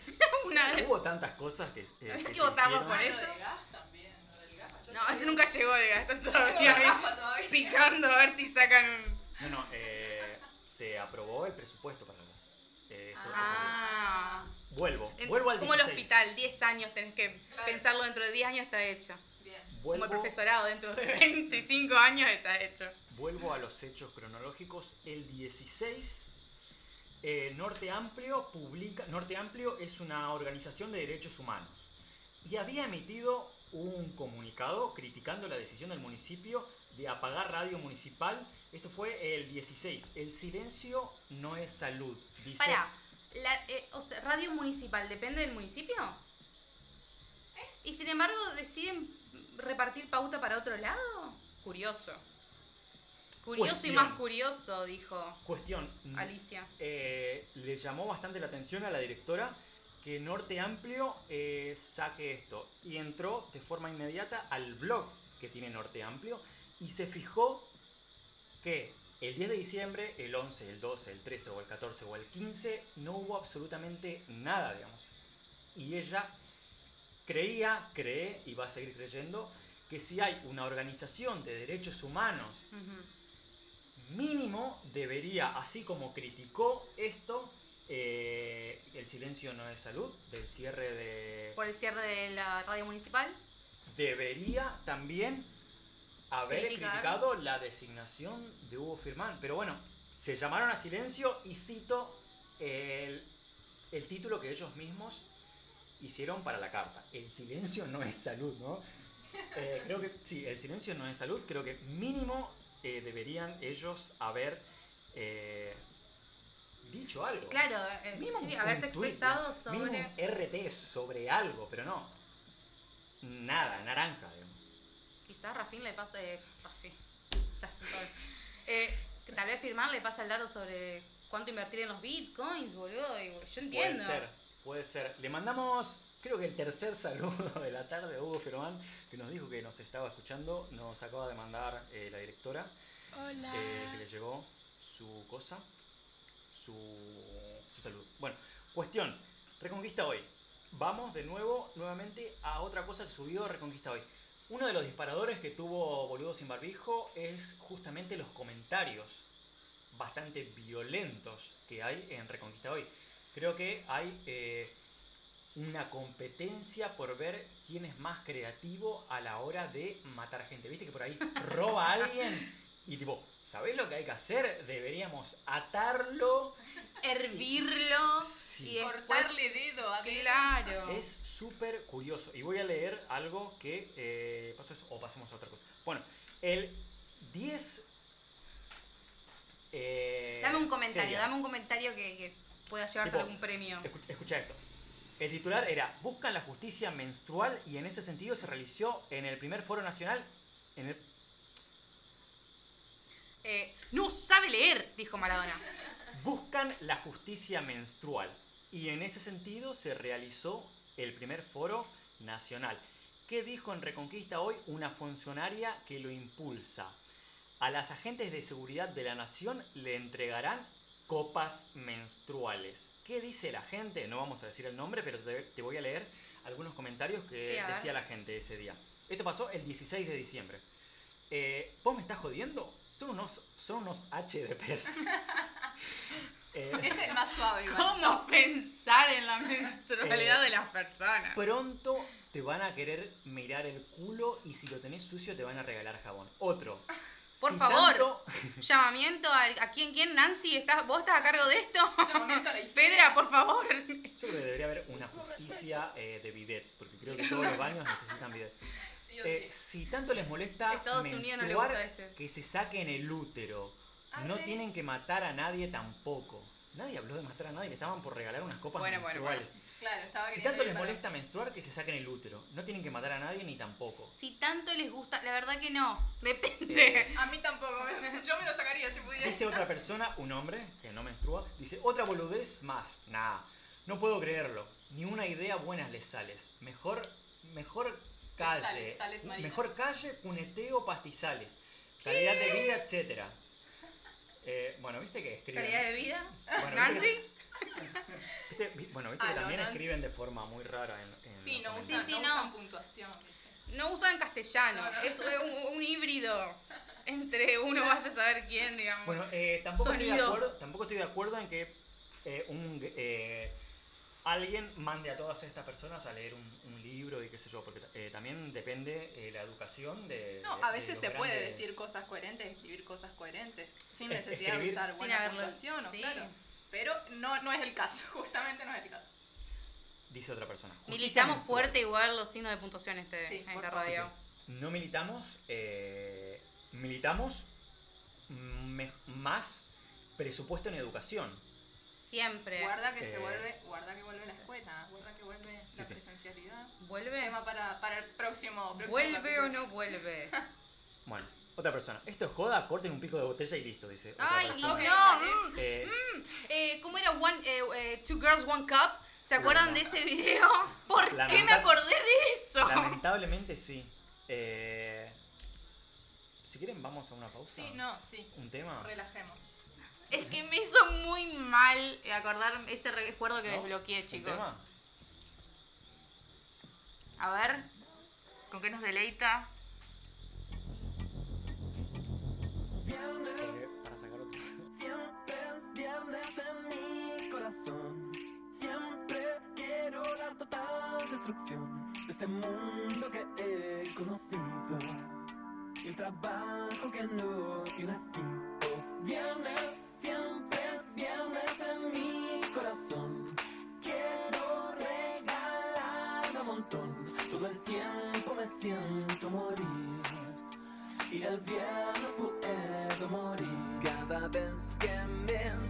<laughs> Una Hubo tantas cosas que, eh, <laughs> que que votarlo hicieron. por eso. lo del gas también, lo del gas. Yo No, eso nunca llegó, diga, están Tengo todavía ahí todavía. picando a ver si sacan. No, no, eh, se aprobó el presupuesto para las. eh, esto- Ah. Vuelvo, En- vuelvo al como el 16. hospital, 10 años tenés que Claro. pensarlo dentro de 10 años está hecho. Bien. Como el Vuelvo, profesorado dentro de 25 años está hecho. vuelvo a los hechos cronológicos. El 16, eh, Norte Amplio publica. Norte Amplio es una organización de derechos humanos. Y había emitido un comunicado criticando la decisión del municipio de apagar radio municipal. Esto fue el 16. El silencio no es salud. Dice. La, eh, o sea, radio municipal depende del municipio. Y sin embargo deciden repartir pauta para otro lado. Curioso. Curioso y más curioso, dijo Cuestión. Alicia. eh, le llamó bastante la atención a la directora que Norte Amplio eh, saque esto. Y entró de forma inmediata al blog que tiene Norte Amplio y se fijó que el 10 de diciembre, el 11, el 12, el 13 o el 14 o el 15 no hubo absolutamente nada, digamos. Y ella creía, cree y va a seguir creyendo que si hay una organización de derechos humanos. Mínimo debería, así como criticó esto, eh, el silencio no es salud, del cierre de... Por el cierre de la radio municipal. Debería también haber Criticar. criticado la designación de Hugo Firmán. Pero bueno, se llamaron a silencio y cito el, el título que ellos mismos hicieron para la carta. El silencio no es salud, ¿no? <laughs> Eh, creo que sí, el silencio no es salud. Creo que mínimo eh, deberían ellos haber eh, dicho algo. Claro, eh, Mínimo sí, un haberse expresado sobre. Mínimo un RT sobre algo, pero no. Nada, naranja, digamos. Quizás Rafín le pasa. Eh, Rafín. <laughs> Ya. Eh, tal vez firmar le pasa el dato sobre cuánto invertir en los bitcoins, boludo. yo entiendo. Puede ser, puede ser. Le mandamos, creo que el tercer saludo de la tarde Hugo Fermán, que nos dijo que nos estaba escuchando. Nos acaba de mandar eh, la directora, Hola. eh, que le llegó su cosa, su, su salud. Bueno, cuestión, Reconquista hoy. Vamos de nuevo, nuevamente, a otra cosa que subió Reconquista hoy. Uno de los disparadores que tuvo Boludo sin Barbijo es justamente los comentarios bastante violentos que hay en Reconquista hoy. Creo que hay eh, una competencia por ver quién es más creativo a la hora de matar gente. ¿Viste que por ahí <laughs> roba a alguien y tipo, ¿sabés lo que hay que hacer? Deberíamos atarlo. Hervirlo Sí. y después. Cortarle dedo a. Claro. Es súper curioso. Y voy a leer algo que eh, pasó eso, o pasemos a otra cosa. Bueno, el 10... eh, Dame un ¿qué comentario, dame un comentario que, que pueda llevarse Tipo, algún premio. Escu- Escucha esto. El titular era Buscan la justicia menstrual y en ese sentido se realizó en el primer foro nacional. En el, Eh, no sabe leer, dijo Maradona. Buscan la justicia menstrual y en ese sentido se realizó el primer foro nacional. ¿Qué dijo en Reconquista hoy una funcionaria que lo impulsa? A las agentes de seguridad de la nación le entregarán copas menstruales. ¿Qué dice la gente? No vamos a decir el nombre, pero te, te voy a leer algunos comentarios que Sí, decía la gente ese día. Esto pasó el 16 de diciembre. Eh, ¿Vos me estás jodiendo? Son unos, son unos HDPs. <laughs> Eh, Es el más suave igual. ¿Cómo pensar en la <laughs> menstrualidad Eh, de las personas? Pronto te van a querer mirar el culo y si lo tenés sucio te van a regalar jabón. Otro. Por Si favor. tanto- Llamamiento a, a quién, quién, Nancy, ¿estás, ¿vos estás a cargo de esto? Llamamiento a la <laughs> Fedra, por favor. yo creo que debería haber una justicia eh, de bidet, porque creo que todos los baños necesitan bidet. Sí o Eh, sí. si tanto les molesta Estados Unidos no le menstruar, gusta este. que se saquen el útero. No Arre. tienen que matar a nadie tampoco. Nadie habló de matar a nadie, le estaban por regalar unas copas Bueno, bueno, menstruales. Claro, estaba Si tanto les para- molesta menstruar, que se saquen el útero. No tienen que matar a nadie ni tampoco. Si tanto les gusta, la verdad que no. Depende. Eh, A mí tampoco, yo me lo sacaría si pudiera. Dice otra persona, un hombre que no menstrua, dice, otra boludez más. Nah, no puedo creerlo. Ni una idea buena les sales. Mejor, mejor calle. Sales, mejor calle, cuneteo, pastizales. Calidad de vida, etcétera. Eh, bueno, viste que escriben. Calidad de vida. Bueno, Nancy. viste- bueno, viste que también Nancy. escriben de forma muy rara en, en Sí, no Sí, usan, sí, no no. usan puntuación. ¿viste? No usan castellano. No, no. Es un, un híbrido entre uno vaya a saber quién, digamos. Bueno, eh, tampoco, estoy de acuerdo, tampoco estoy de acuerdo en que eh, un, eh, alguien mande a todas estas personas a leer un, un libro y qué sé yo, porque eh, también depende eh, la educación de... No, de- a veces se puede decir cosas coherentes, escribir cosas coherentes, sin Es- necesidad de usar buena puntuación, o sí. claro. Pero no, no es el caso, <laughs> justamente no es el caso. Dice otra persona. Militamos fuerte igual los signos de puntuación este, Sí, en esta radio. No militamos, eh, militamos me- más presupuesto en educación. Siempre. Guarda que se Eh, vuelve, guarda que vuelve la escuela, guarda que vuelve Sí, la sí. presencialidad. ¿Vuelve? Tema para, para el próximo, próximo ¿Vuelve capítulo. o no vuelve? <laughs> Bueno, otra persona. Esto es joda, corten un pico de botella y listo, dice. otra Ay, persona. no. mm. Eh, Eh, ¿Cómo era one, eh, eh, Two Girls, One Cup? ¿Se acuerdan No. de ese video? <laughs> ¿Por qué me acordé de eso? Lamentablemente sí. Eh, si quieren vamos a una pausa. Sí, no, sí. Un tema. Relajemos. Es que me hizo muy mal acordar ese recuerdo que ¿No? desbloqueé, chicos. A ver, ¿con qué nos deleita? Viernes. Siempre es viernes en mi corazón. Siempre quiero la total destrucción de este mundo que he conocido. Y el trabajo que no tiene fin. Oh, viernes siempre es viernes en mi corazón. Quiero regalarme un montón. Todo el tiempo me siento morir. Y el viernes puedo morir. Cada vez que me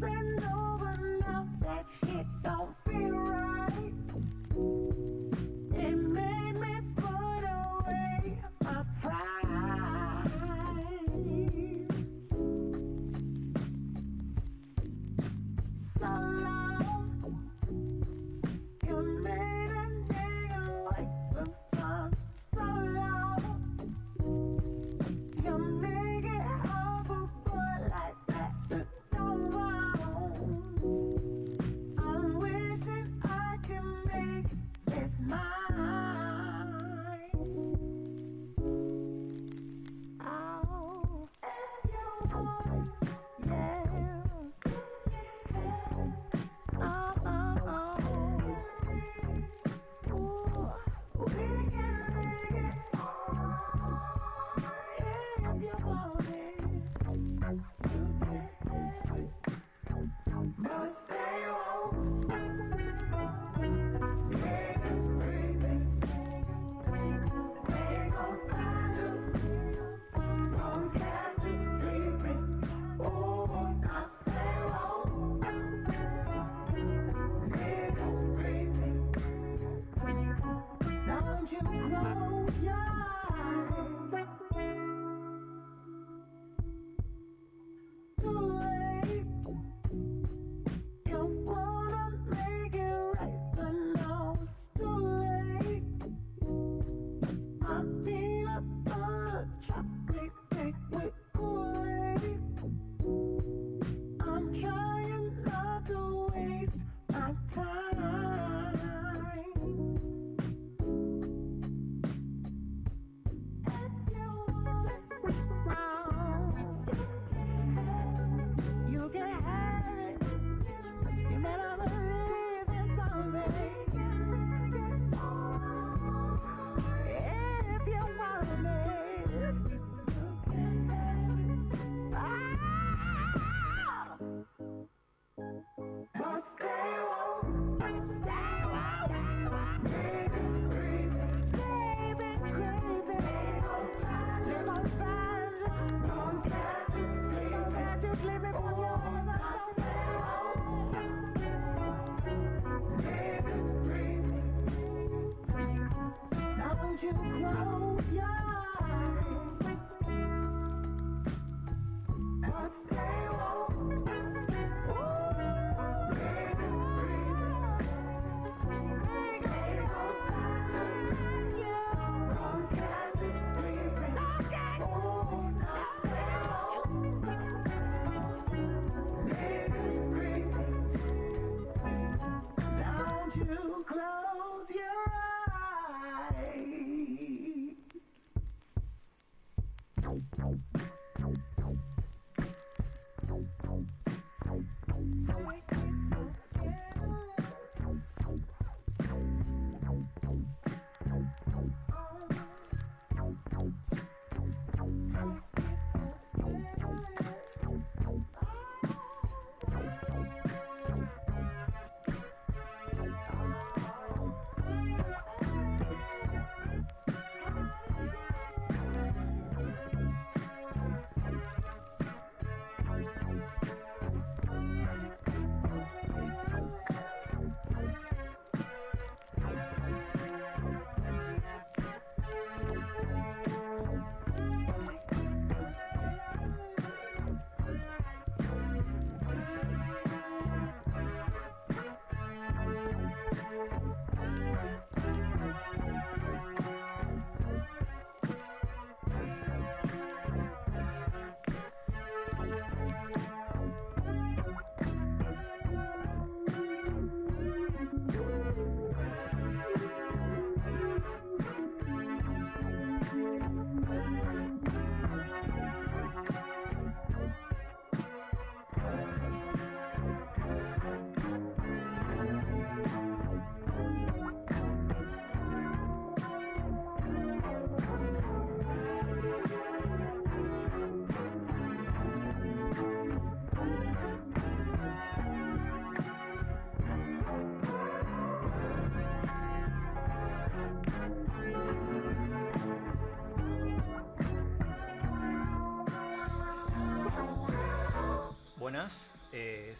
and over now. That shit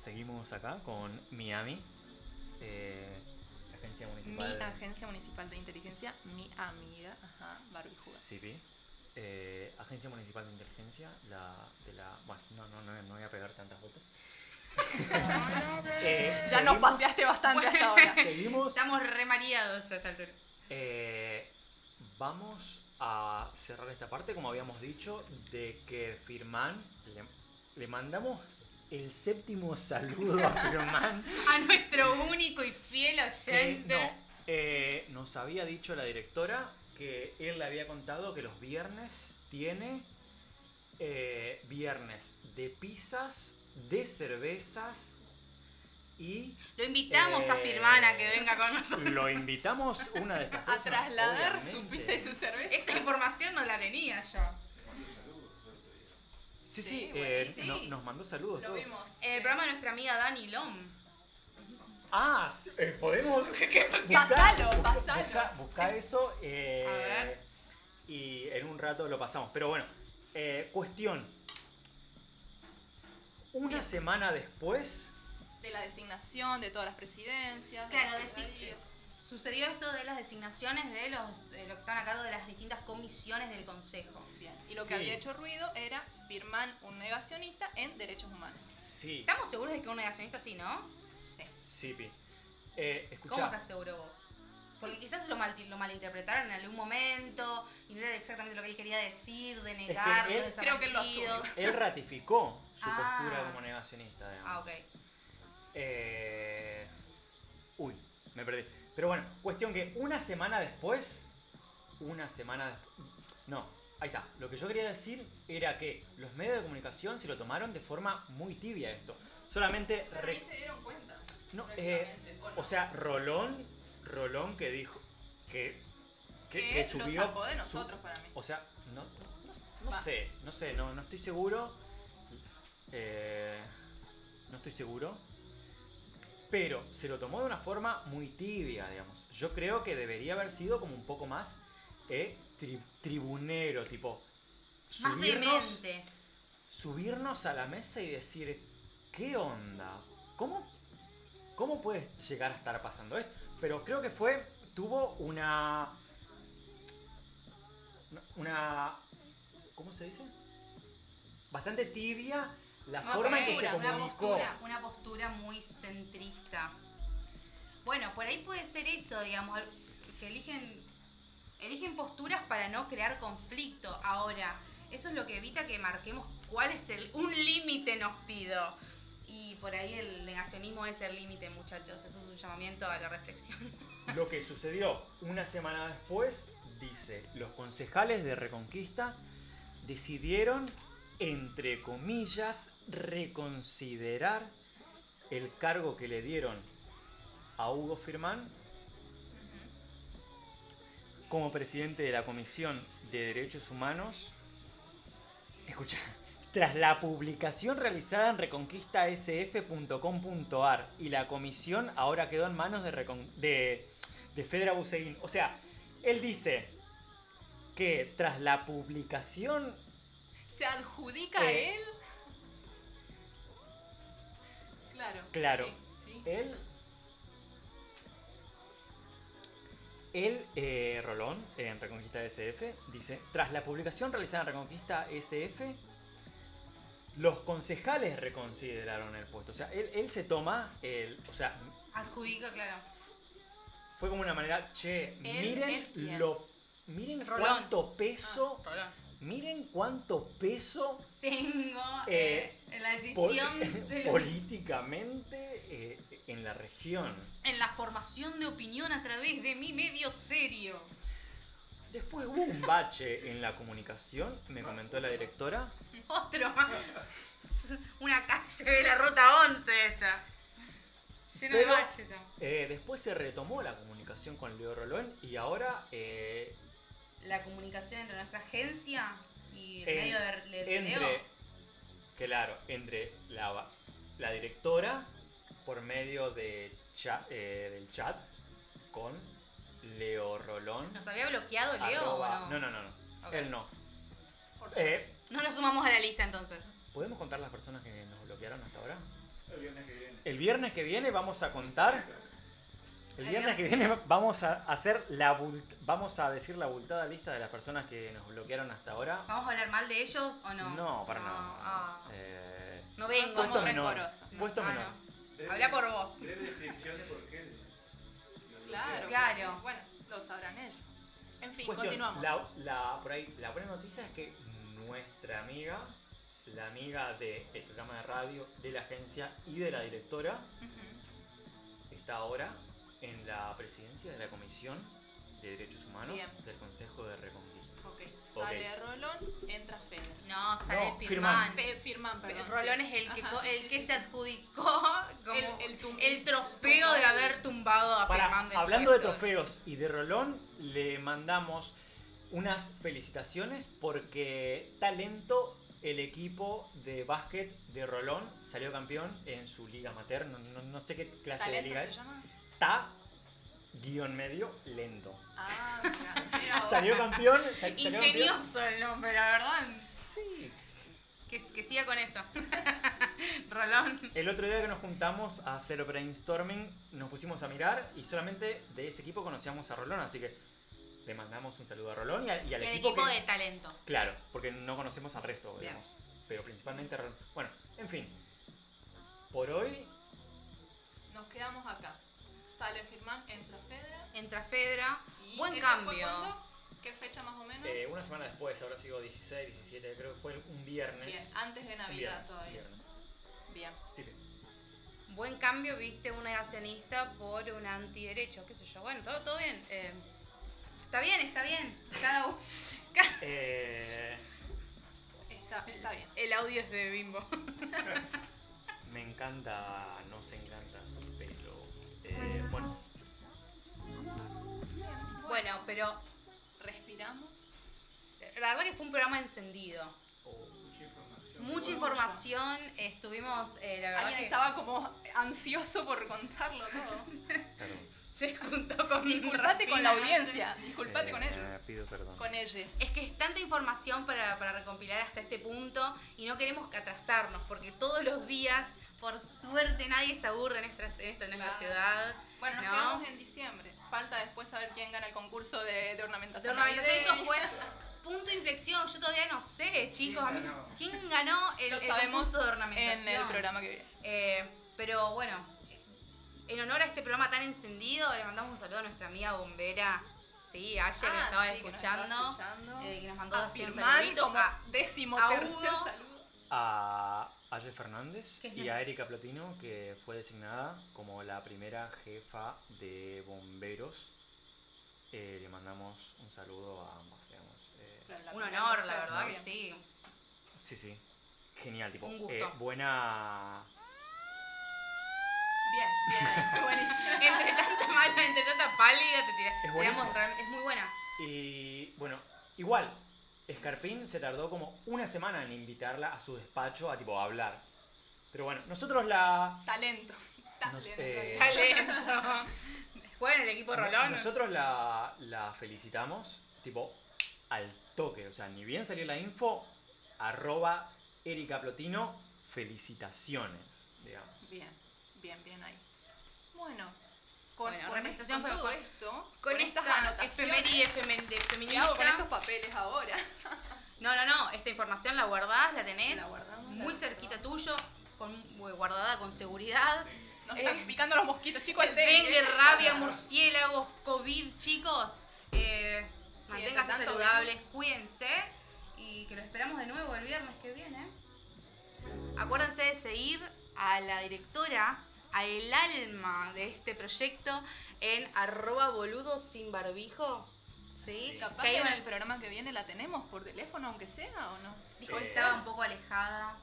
seguimos acá con Miami, eh, agencia Mi municipal agencia municipal de inteligencia, mi amiga, ajá, barbijuda. CIPI, eh, agencia municipal de inteligencia, la de la, bueno, no, no, no, no voy a pegar tantas vueltas. <laughs> Eh, Ya nos paseaste bastante hasta ahora. Seguimos. Estamos re mareados a esta altura. Eh, vamos a cerrar esta parte, como habíamos dicho, de que Firman, le, le mandamos el séptimo saludo a <laughs> Firman. A nuestro único y fiel que oyente. no, eh, nos había dicho la directora que él le había contado que los viernes tiene eh, viernes de pizzas, de cervezas y Lo invitamos a Eh, Firman a que venga con nosotros. lo invitamos una de estas A personas, trasladar su pizza y su cerveza. Esta información no la tenía yo. Sí, sí, Sí, eh, no- nos mandó saludos. Lo todo. vimos. El programa de nuestra amiga Dani Lom. Ah, sí, eh, podemos. <laughs> Pasalo, busca- pasalo. Busca, busca eso. eh, A ver. Y en un rato lo pasamos. Pero bueno, eh, cuestión. Una Bien. semana después. De la designación de todas las presidencias. de Claro, las desi- secretarías. sucedió esto de las designaciones de los, eh, los que están a cargo de las distintas comisiones del Consejo. Bien. Y lo que Sí. había hecho ruido era firmar un negacionista en derechos humanos. Sí. ¿Estamos seguros de que un negacionista sí, no? Sí. Sí, Pi. Eh, ¿Cómo estás seguro vos? Porque quizás lo, mal, lo malinterpretaron en algún momento y no era exactamente lo que él quería decir, de negar él- los creo que él lo desaparecidos. Él ratificó su Ah. postura como negacionista, digamos. Ah, ok. Eh, Uy, me perdí. Pero bueno, cuestión que una semana después. Una semana después. No, ahí está. Lo que yo quería decir era que los medios de comunicación se lo tomaron de forma muy tibia esto. Solamente. Pero re- ni se dieron cuenta. No, eh, ¿o no? o sea, Rolón. Rolón que dijo. Que. Que, que, que subió. lo sacó de su- nosotros para mí. o sea, no, no, sé, no sé, no, no estoy seguro. Eh, no estoy seguro. Pero se lo tomó de una forma muy tibia, digamos. Yo creo que debería haber sido como un poco más eh, tri- tribunero, tipo. Más Subirnos, vehemente. subirnos a la mesa y decir, ¿qué onda? ¿Cómo, ¿Cómo puede llegar a estar pasando esto? Pero creo que fue, tuvo una... Una... ¿Cómo se dice? Bastante tibia la Una forma en que se postura, una comunicó. postura, una postura muy centrista. Bueno, por ahí puede ser eso, digamos, que eligen, eligen posturas para no crear conflicto. Ahora, eso es lo que evita que marquemos cuál es el un límite nos pido. Y por ahí el negacionismo es el límite, muchachos. Eso es un llamamiento a la reflexión. <laughs> Lo que sucedió una semana después, dice, los concejales de Reconquista decidieron, entre comillas, reconsiderar el cargo que le dieron a Hugo Firmán como presidente de la Comisión de Derechos Humanos. Escucha, <laughs> tras la publicación realizada en reconquistasf.com.ar y la comisión ahora quedó en manos de, Recon- de, de Fedra Buseguín. O sea, él dice que tras la publicación ¿Se adjudica Eh, a él? Claro. Claro. Sí, sí. Él. Él, eh, Rolón, en Reconquista SF, dice: Tras la publicación realizada en Reconquista SF, los concejales reconsideraron el puesto. O sea, él, él se toma el. O sea, Adjudica, claro. fue como una manera, che, miren él lo. Miren Rolón. cuánto peso. Ah, Rolón. Miren cuánto peso Tengo Eh, eh, en la pol- decisión <laughs> de políticamente eh, en la región. en la formación de opinión a través de mi medio serio. Después hubo un bache en la comunicación, me comentó la directora. <laughs> Otro Una calle de la ruta 11 esta. Lleno de Pero- baches. está. Eh, después se retomó la comunicación con Leo Rolón y ahora eh, La comunicación entre nuestra agencia y el en- medio de, de- de Leo. entre, claro, entre la, la directora por medio de cha- eh, del chat con Leo Rolón. ¿Nos había bloqueado Leo arroba- o no, no? no, no. Él no. Eh, No lo sumamos a la lista entonces. ¿Podemos contar las personas que nos bloquearon hasta ahora? El viernes que viene. El viernes que viene vamos a contar. El viernes que viene vamos a hacer la vamos a decir la abultada lista de las personas que nos bloquearon hasta ahora. ¿Vamos a hablar mal de ellos o no? No, para No, nada. ah. Eh, No vengo. Somos puesto menor. rencorosos. No, Puesto ah, menor. no. Habla por vos. Breve descripción de por qué. lo Claro. Claro. Bueno, lo sabrán ellos. En fin, Cuestión, continuamos. La, la- por ahí, la buena noticia es que nuestra amiga, la amiga del programa de radio, de la agencia y de la directora, está ahora en la presidencia de la Comisión de Derechos Humanos Bien. del Consejo de Reconquista. Sale Rolón, entra Feder. No, sale No, Firman. Fe- Firman, perdón. Rolón sí. es el que, Ajá, co- sí, el sí, que sí. se adjudicó como El- el, el tum- trofeo de haber tumbado a Para- Firman del hablando de trofeos y de Rolón, le mandamos unas felicitaciones porque talento el equipo de básquet de Rolón salió campeón en su liga amateur. No, no- no sé qué clase de ¿Talento liga se es. llama? Ta guion medio lento. Ah, mira, mira. Salió campeón. sal- salió campeón. Ingenioso el nombre, la verdad. Sí. Que, que siga con eso. <laughs> Rolón. El otro día que nos juntamos a hacer brainstorming, nos pusimos a mirar y solamente de ese equipo conocíamos a Rolón, así que le mandamos un saludo a Rolón y, a- y al Y el equipo, equipo que- de talento. Claro, porque no conocemos al resto, Bien. digamos. Pero principalmente a Rolón. Bueno, en fin. Por hoy, Nos quedamos acá. Sale Firman, entra Fedra. Entra Fedra. y Buen ¿eso fue cambio. cuándo? ¿Qué fecha más o menos? eh, una semana después, habrá sido 16, 17, creo que fue un viernes. Bien, antes de Navidad viernes, todavía. viernes. Bien. Sí, Buen cambio, viste, un negacionista por un antiderecho, qué sé yo. Bueno, todo, todo bien. eh, está bien, está bien. Cada uno. <laughs> cada- Eh, Está, está bien. El audio es de Bimbo. <laughs> me encanta, nos encanta Bueno, pero respiramos. la verdad que fue un programa encendido. Mucha información. Mucha información. Estuvimos, eh, la verdad Alguien que estaba como ansioso por contarlo todo. se juntó con Disculpate con la audiencia. Disculpate con Eh, ellos. Pido perdón. Con ellos. Es que es tanta información para, para recompilar hasta este punto y no queremos atrasarnos porque todos los días, por suerte, nadie se aburre en esta, en esta, en esta Claro. ciudad. Bueno, nos ¿no? quedamos en diciembre. Falta después saber quién gana el concurso de, de De ornamentación. ornamentación, eso fue <laughs> punto de inflexión. Yo todavía no sé, chicos. a mí- ganó? ¿Quién ganó el, Lo el sabemos concurso de ornamentación? en el programa que viene. Eh, pero bueno, en honor a este programa tan encendido, le mandamos un saludo a nuestra amiga bombera, sí, nos Ah, estaba sí, que nos escuchando, estaba escuchando. eh, que nos mandó A un saludito. como a- décimo a tercer Hugo. saludo. a Aye Fernández ¿Qué es y a Erika Plotino, que fue designada como la primera jefa de bomberos. Eh, le mandamos un saludo a ambas, digamos. Eh, un honor, la verdad que sí. sí, sí. Genial, tipo. Un gusto. eh, buena. Bien, bien, <laughs> buenísimo. entre tanta mala, entre tanta pálida, te tira- Es tiramos real- es muy buena. Y bueno, igual, Scarpín se tardó como una semana en invitarla a su despacho a tipo a hablar. Pero bueno, nosotros la. Talento. Nos- Talento. eh, Talento. Juega en el equipo Rolón. Nosotros la, la felicitamos, tipo, al toque. O sea, ni bien salió la info, arroba Erika Plotino, felicitaciones, digamos. Bien, bien, bien ahí. Bueno, con, Bueno, con, representación con fue- todo con- esto, Con estas esta anotaciones, efeméride femen- de ¿qué feminista. hago con estos papeles ahora? <laughs> No, no, no. Esta información la guardás, la tenés. La guardamos, la muy guardamos. cerquita tuyo, con, eh, guardada con seguridad. Nos Eh, están picando los mosquitos, chicos. el Dengue, dengue. rabia, <laughs> murciélagos, COVID, chicos. Eh, Sí, manténganse saludables, virus. cuídense y que lo esperamos de nuevo el viernes que viene. Acuérdense de seguir a la directora, el alma de este proyecto en arroba boludo sin barbijo. ¿Sí? Capaz Que en el programa que viene la tenemos por teléfono, aunque sea, ¿o no? dijo que Eh, estaba un poco alejada.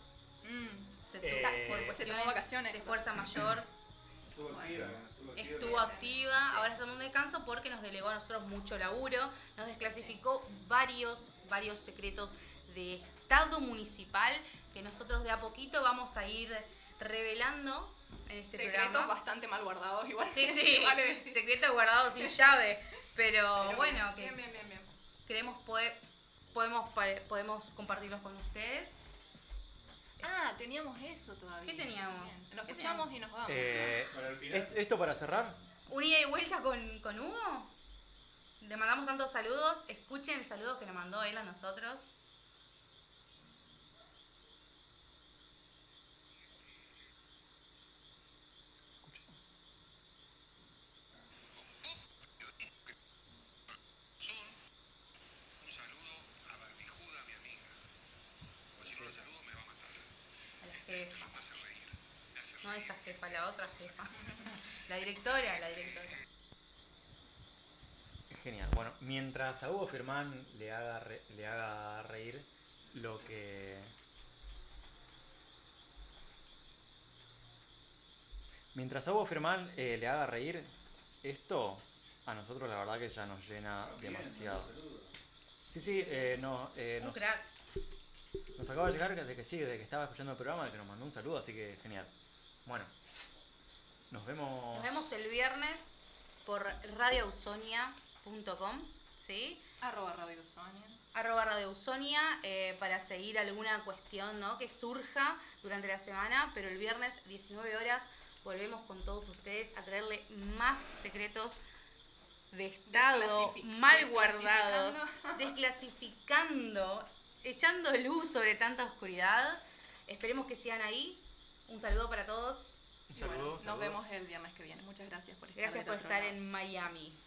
Mm, Se Eh, tuvo- por se tomó cuestiones vacaciones. de fuerza mayor. <laughs> Estuvo activa. Estuvo activa. estuvo activa, ahora estamos en descanso porque nos delegó a nosotros mucho laburo, nos desclasificó varios, varios secretos de Estado municipal que nosotros de a poquito vamos a ir revelando en este Secretos programa. bastante mal guardados, igual. Sí, sí, <laughs> vale decir. secretos guardados sin llave, pero, Pero bueno, que Bien, bien, bien, bien. queremos poder, podemos, podemos compartirlos con ustedes. Ah, teníamos eso todavía. ¿Qué teníamos? Bien, Lo ¿Qué escuchamos y nos vamos. Eh, Para el final. ¿est- ¿Esto para cerrar? Un ida y vuelta con, con Hugo. Le mandamos tantos saludos. Escuchen el saludo que le mandó él a nosotros. Un saludo a Barbijuda, mi amiga. Pues si no la saludo me va a matar. A la jefa. Me hace reír. Me hace No esa jefa, la otra jefa. La directora, la directora. Genial. Bueno, mientras a Hugo Firmán le haga, re- le haga reír, lo que. Mientras a Hugo Firmán eh, le haga reír, esto a nosotros la verdad que ya nos llena demasiado. Sí, sí, eh, no, eh, Un nos, crack. Nos acaba de llegar de que sí, de que estaba escuchando el programa, que nos mandó un saludo, así que genial. Bueno, nos vemos. Nos vemos el viernes por radioausonia.com, ¿sí? Arroba Radio Sonia. arroba Radio Ausonia, eh, para seguir alguna cuestión ¿no? que surja durante la semana, pero el viernes 19 horas volvemos con todos ustedes a traerle más secretos de Estado, mal guardados, desclasificando. desclasificando, echando luz sobre tanta oscuridad. Esperemos que sigan ahí. Un saludo para todos. Bueno, nos vemos el viernes que viene. Muchas gracias por estar Gracias por estar en Miami.